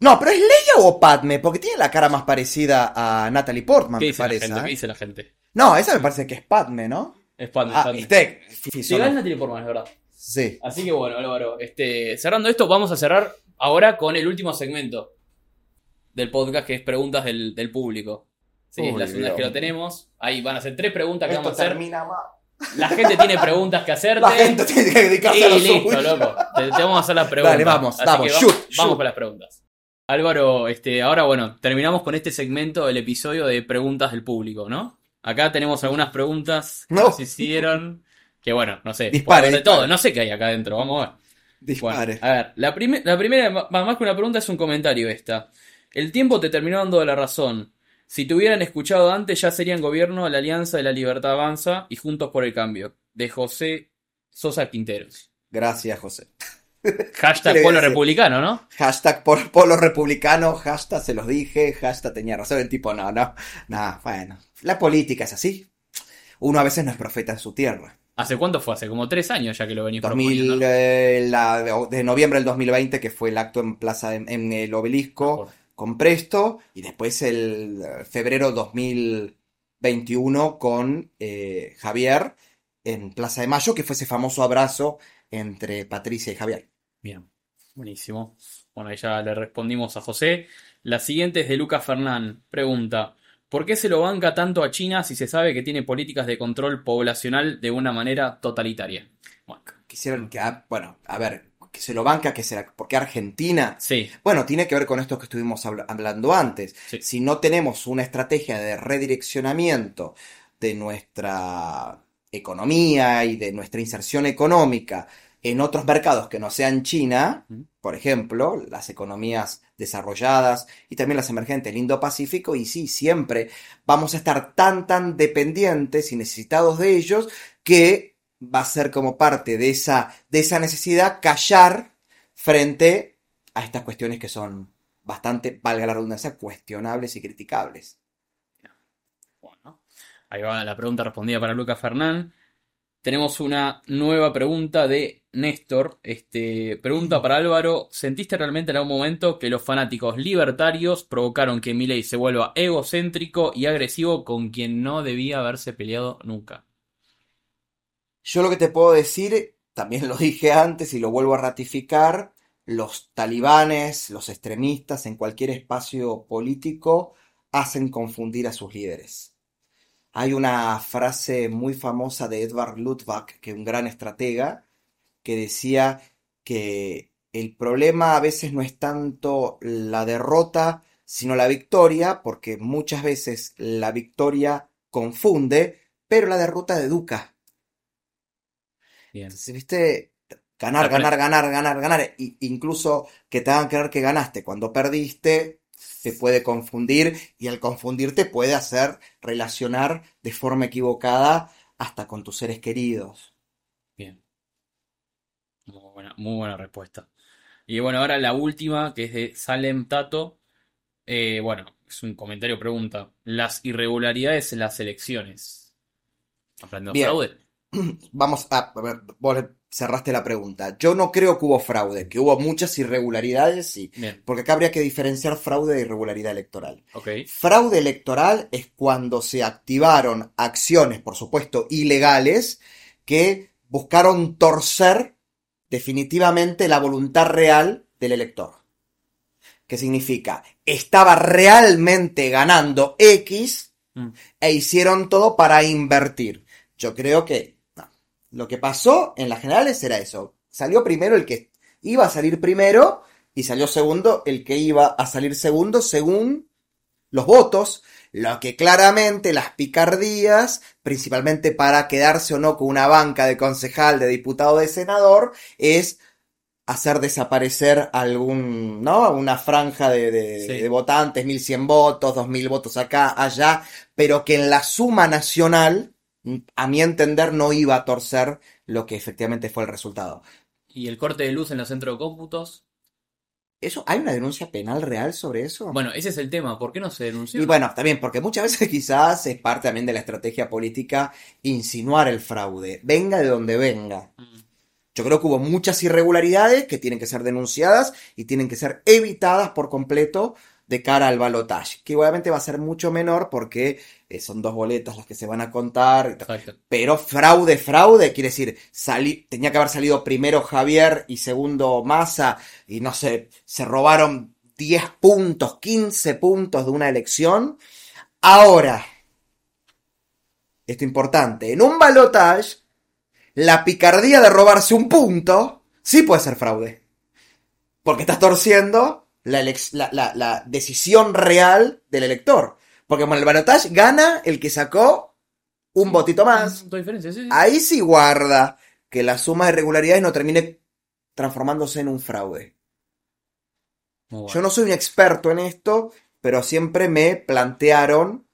No, pero ¿es Leia o Padme? Porque tiene la cara más parecida a Natalie Portman, ¿Qué me parece. La gente? ¿Qué dice la gente? No, esa me parece que es Padme, ¿no? Es Padme. Ah, Padme. Este, sí, es Natalie Portman, es verdad. Sí. Así que bueno, Álvaro, este, cerrando esto, vamos a cerrar ahora con el último segmento del podcast, que es preguntas del, público. Sí, la segunda vez que lo tenemos. Ahí van a ser tres preguntas que vamos a hacer. termina La gente tiene preguntas que hacerte. La gente tiene que dedicarse y a lo listo, suyo. loco. Te, te vamos a hacer las preguntas. Dale, vamos, Así vamos, que shoot, vamos, shoot. vamos con las preguntas. Álvaro, este, ahora bueno, terminamos con este segmento del episodio de preguntas del público, ¿no? Acá tenemos algunas preguntas que No. nos hicieron. Que bueno, no sé. Dispare, de todo, no sé qué hay acá adentro, vamos a ver. Bueno, Dispare. a ver, la, prime- la primera, más que una pregunta, es un comentario esta. El tiempo te terminó dando la razón. Si te hubieran escuchado antes, ya serían gobierno la Alianza de la Libertad Avanza y Juntos por el Cambio. De José Sosa Quinteros. Gracias, José. Hashtag ¿Qué le voy a pueblo decir? republicano, ¿no? Hashtag por polo republicano, hashtag se los dije, hashtag tenía razón. El tipo, no, no, no, bueno. La política es así. Uno a veces no es profeta en su tierra. ¿Hace cuánto fue? Hace como tres años ya que lo venís 2000, proponiendo. eh, la- de noviembre del 2020, que fue el acto en Plaza, en, en el obelisco, con Presto, y después el eh, febrero 2021 con eh, Javier en Plaza de Mayo, que fue ese famoso abrazo entre Patricia y Javier. Bien, buenísimo. Bueno, ahí ya le respondimos a José. La siguiente es de Lucas Fernán. Pregunta, ¿por qué se lo banca tanto a China si se sabe que tiene políticas de control poblacional de una manera totalitaria? Bueno, Quisieron que, ah, bueno, a ver, que se lo banca, que será, porque Argentina, sí, bueno, tiene que ver con esto que estuvimos habla- hablando antes. Sí. Si no tenemos una estrategia de redireccionamiento de nuestra economía y de nuestra inserción económica en otros mercados que no sean China, por ejemplo, las economías desarrolladas y también las emergentes del Indo-Pacífico, y sí, siempre vamos a estar tan, tan dependientes y necesitados de ellos que va a ser como parte de esa, de esa necesidad callar frente a estas cuestiones que son bastante, valga la redundancia, cuestionables y criticables. bueno. Ahí va la pregunta respondida para Lucas Fernán. Tenemos una nueva pregunta de Néstor. Este, pregunta para Álvaro. ¿Sentiste realmente en algún momento que los fanáticos libertarios provocaron que Milei se vuelva egocéntrico y agresivo con quien no debía haberse peleado nunca? Yo lo que te puedo decir, también lo dije antes y lo vuelvo a ratificar, los talibanes, los extremistas en cualquier espacio político hacen confundir a sus líderes. Hay una frase muy famosa de Edvard Luttwak, que es un gran estratega, que decía que el problema a veces no es tanto la derrota, sino la victoria, porque muchas veces la victoria confunde, pero la derrota educa. Bien. Entonces, viste, ganar, ganar, ganar, ganar, ganar, incluso que te hagan creer que ganaste cuando perdiste, te puede confundir y al confundirte puede hacer relacionar de forma equivocada hasta con tus seres queridos. Bien. Muy buena, muy buena respuesta. Y bueno, ahora la última, que es de Salem Tato. Eh, bueno, es un comentario pregunta. Las irregularidades en las elecciones. Hablando de fraude. Vamos a, a ver, vos cerraste la pregunta. Yo no creo que hubo fraude, que hubo muchas irregularidades, sí, Bien, porque acá habría que diferenciar fraude de irregularidad electoral. ok. Fraude electoral es cuando se activaron acciones, por supuesto, ilegales, que buscaron torcer definitivamente la voluntad real del elector. ¿Qué significa? Estaba realmente ganando X Mm. e hicieron todo para invertir. Yo creo que. Lo que pasó en las generales era eso. Salió primero el que iba a salir primero y salió segundo el que iba a salir segundo según los votos, lo que claramente las picardías, principalmente para quedarse o no con una banca de concejal, de diputado, de senador, es hacer desaparecer algún, ¿no? Una franja de, de- Sí. de votantes, 1100 votos, 2000 votos acá, allá, pero que en la suma nacional, a mi entender, no iba a torcer lo que efectivamente fue el resultado. ¿Y el corte de luz en los centros de cómputos? ¿Eso, ¿Hay una denuncia penal real sobre eso? Bueno, ese es el tema. ¿Por qué no se denunció? Y bueno, también, porque muchas veces quizás es parte también de la estrategia política insinuar el fraude, venga de donde venga. Mm, Yo creo que hubo muchas irregularidades que tienen que ser denunciadas y tienen que ser evitadas por completo de cara al balotaje, que obviamente va a ser mucho menor porque son dos boletas las que se van a contar. Exacto. Pero fraude, fraude, quiere decir, salí, tenía que haber salido primero Javier y segundo Massa, y no sé, se robaron 10 puntos, 15 puntos de una elección. Ahora, esto importante, en un balotage, la picardía de robarse un punto sí puede ser fraude. Porque estás torciendo la, decisión real del elector. Porque en el balotage gana el que sacó un votito más. Ahí sí guarda que la suma de irregularidades no termine transformándose en un fraude. Yo no soy un experto en esto, pero siempre me plantearon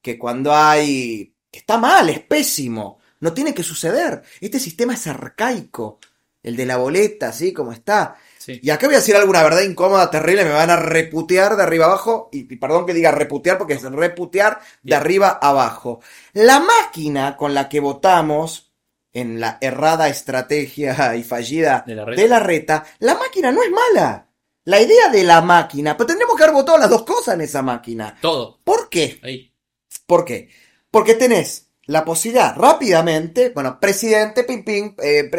que cuando hay... que está mal, es pésimo, no tiene que suceder. Este sistema es arcaico, el de la boleta, así como está. Y acá voy a decir alguna verdad incómoda, terrible, me van a reputear de arriba abajo, y, perdón que diga reputear porque es reputear de arriba abajo. La máquina con la que votamos en la errada estrategia y fallida de la, reta, la máquina no es mala. La idea de la máquina, pero tendremos que haber votado las dos cosas en esa máquina. Todo. ¿Por qué? ¿Por qué? Porque tenés la posibilidad rápidamente, bueno, presidente, ping, ping, eh,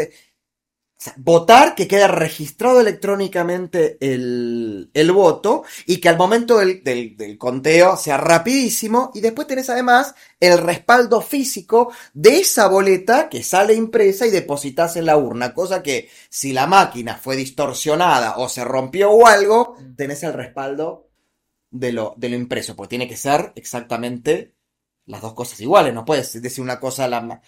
votar, que quede registrado electrónicamente el, voto y que al momento del, conteo sea rapidísimo y después tenés además el respaldo físico de esa boleta que sale impresa y depositas en la urna, cosa que si la máquina fue distorsionada o se rompió o algo, tenés el respaldo de lo, de lo impreso, porque tiene que ser exactamente las dos cosas iguales, no puedes decir una cosa la,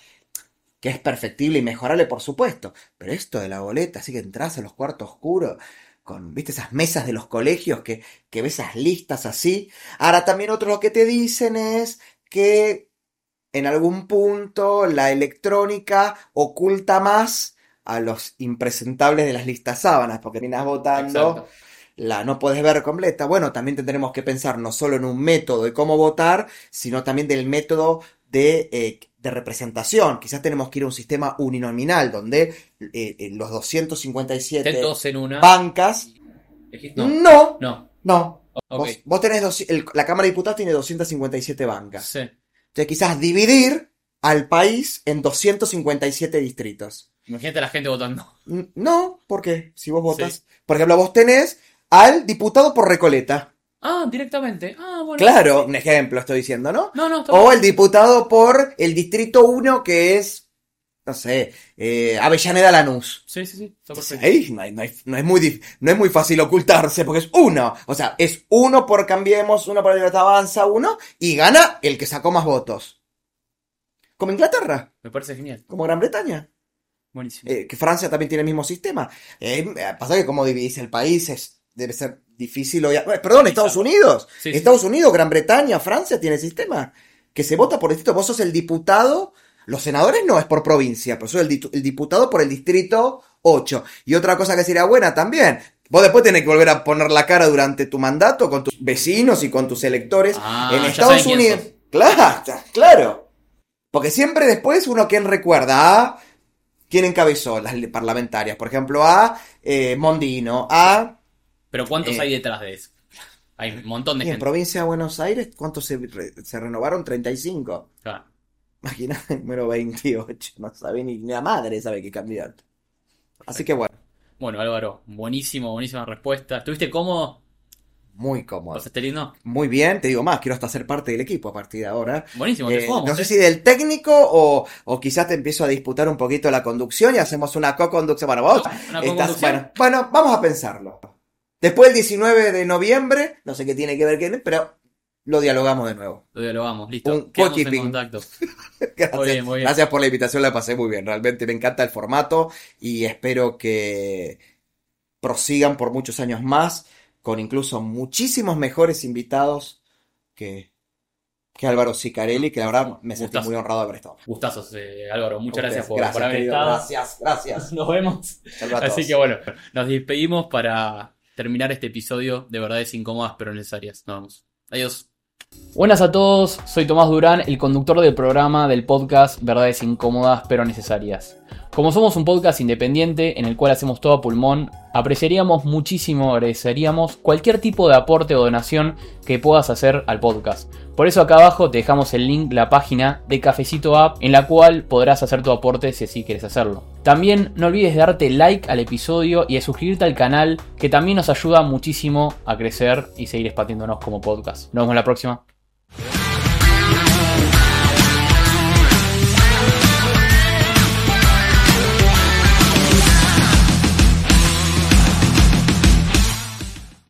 que es perfectible y mejorable, por supuesto. Pero esto de la boleta, así que entras a los cuartos oscuros, con, viste, esas mesas de los colegios que, que ves esas listas así. Ahora también otro lo que te dicen es que en algún punto la electrónica oculta más a los impresentables de las listas sábanas, porque terminas votando. La no puedes ver completa. Bueno, también tendremos que pensar no solo en un método de cómo votar, sino también del método de eh, de representación. Quizás tenemos que ir a un sistema uninominal donde eh, eh, los 257 en una. bancas. No. No. No. Vos, tenés la Cámara de Diputados tiene 257 bancas. Sí. Entonces quizás dividir al país en 257 distritos. Imagínate a la gente votando. No, ¿por qué? Si vos votas. Por ejemplo, vos tenés al diputado por Recoleta. Ah, directamente. Ah, bueno. Claro, un ejemplo estoy diciendo, ¿no? No, no. O el diputado por el distrito 1 que es, no sé, eh, Avellaneda Lanús. Sí, sí, sí. no, es muy no es muy fácil ocultarse porque es uno. O sea, es uno por Cambiemos, uno por Libertad Avanza, uno, y gana el que sacó más votos. Como Inglaterra. Me parece genial. Como Gran Bretaña. Buenísimo. Eh, que Francia también tiene el mismo sistema. Eh, pasa que como dividís el país es, debe ser difícil eh, Perdón, Estados Unidos. Estados Unidos, Gran Bretaña, Francia tiene sistema. Que se vota por distrito. Vos sos el diputado. Los senadores no es por provincia, pero sos el, diputado por el distrito 8. Y otra cosa que sería buena también. Vos después tenés que volver a poner la cara durante tu mandato con tus vecinos y con tus electores. Ah, en Estados Unidos. Claro, claro. Porque siempre después uno quien recuerda a quién encabezó las parlamentarias. Por ejemplo, a eh, Mondino, a pero ¿cuántos eh, hay detrás de eso? Hay un montón de gente. En provincia de Buenos Aires, ¿cuántos se, renovaron? 35. Claro. Imagínate, número 28. No sabe ni, la madre sabe qué candidato. Así que bueno. Bueno, Álvaro, buenísimo, buenísima respuesta. ¿Estuviste cómodo? Muy cómodo. ¿Pasaste lindo? Muy bien, te digo más, quiero hasta ser parte del equipo a partir de ahora. Buenísimo, eh, No sé ¿eh? si del técnico o, o, quizás te empiezo a disputar un poquito la conducción y hacemos una co-conducción. Bueno, vos bueno, vamos a pensarlo. Después el 19 de noviembre, no sé qué tiene que ver con pero lo dialogamos de nuevo. Lo dialogamos, listo. Un Quedamos en contacto. Gracias. Muy bien, muy bien. Gracias por la invitación, la pasé muy bien. Realmente me encanta el formato y espero que prosigan por muchos años más, con incluso muchísimos mejores invitados que, que Álvaro Sicarelli, que la verdad me sentí muy honrado de haber estado. Gustazos, eh, Álvaro. Muchas gracias, por, haber estado. Gracias, gracias. Nos vemos. Así que bueno, nos despedimos para terminar este episodio de verdades incómodas pero necesarias. Nos vemos. Adiós. Buenas a todos, soy Tomás Durán, el conductor del programa del podcast Verdades incómodas pero necesarias. Como somos un podcast independiente en el cual hacemos todo a pulmón, apreciaríamos muchísimo, agradeceríamos cualquier tipo de aporte o donación que puedas hacer al podcast. Por eso acá abajo te dejamos el link, la página de Cafecito App, en la cual podrás hacer tu aporte si así quieres hacerlo. También no olvides de darte like al episodio y de suscribirte al canal, que también nos ayuda muchísimo a crecer y seguir expandiéndonos como podcast. Nos vemos la próxima.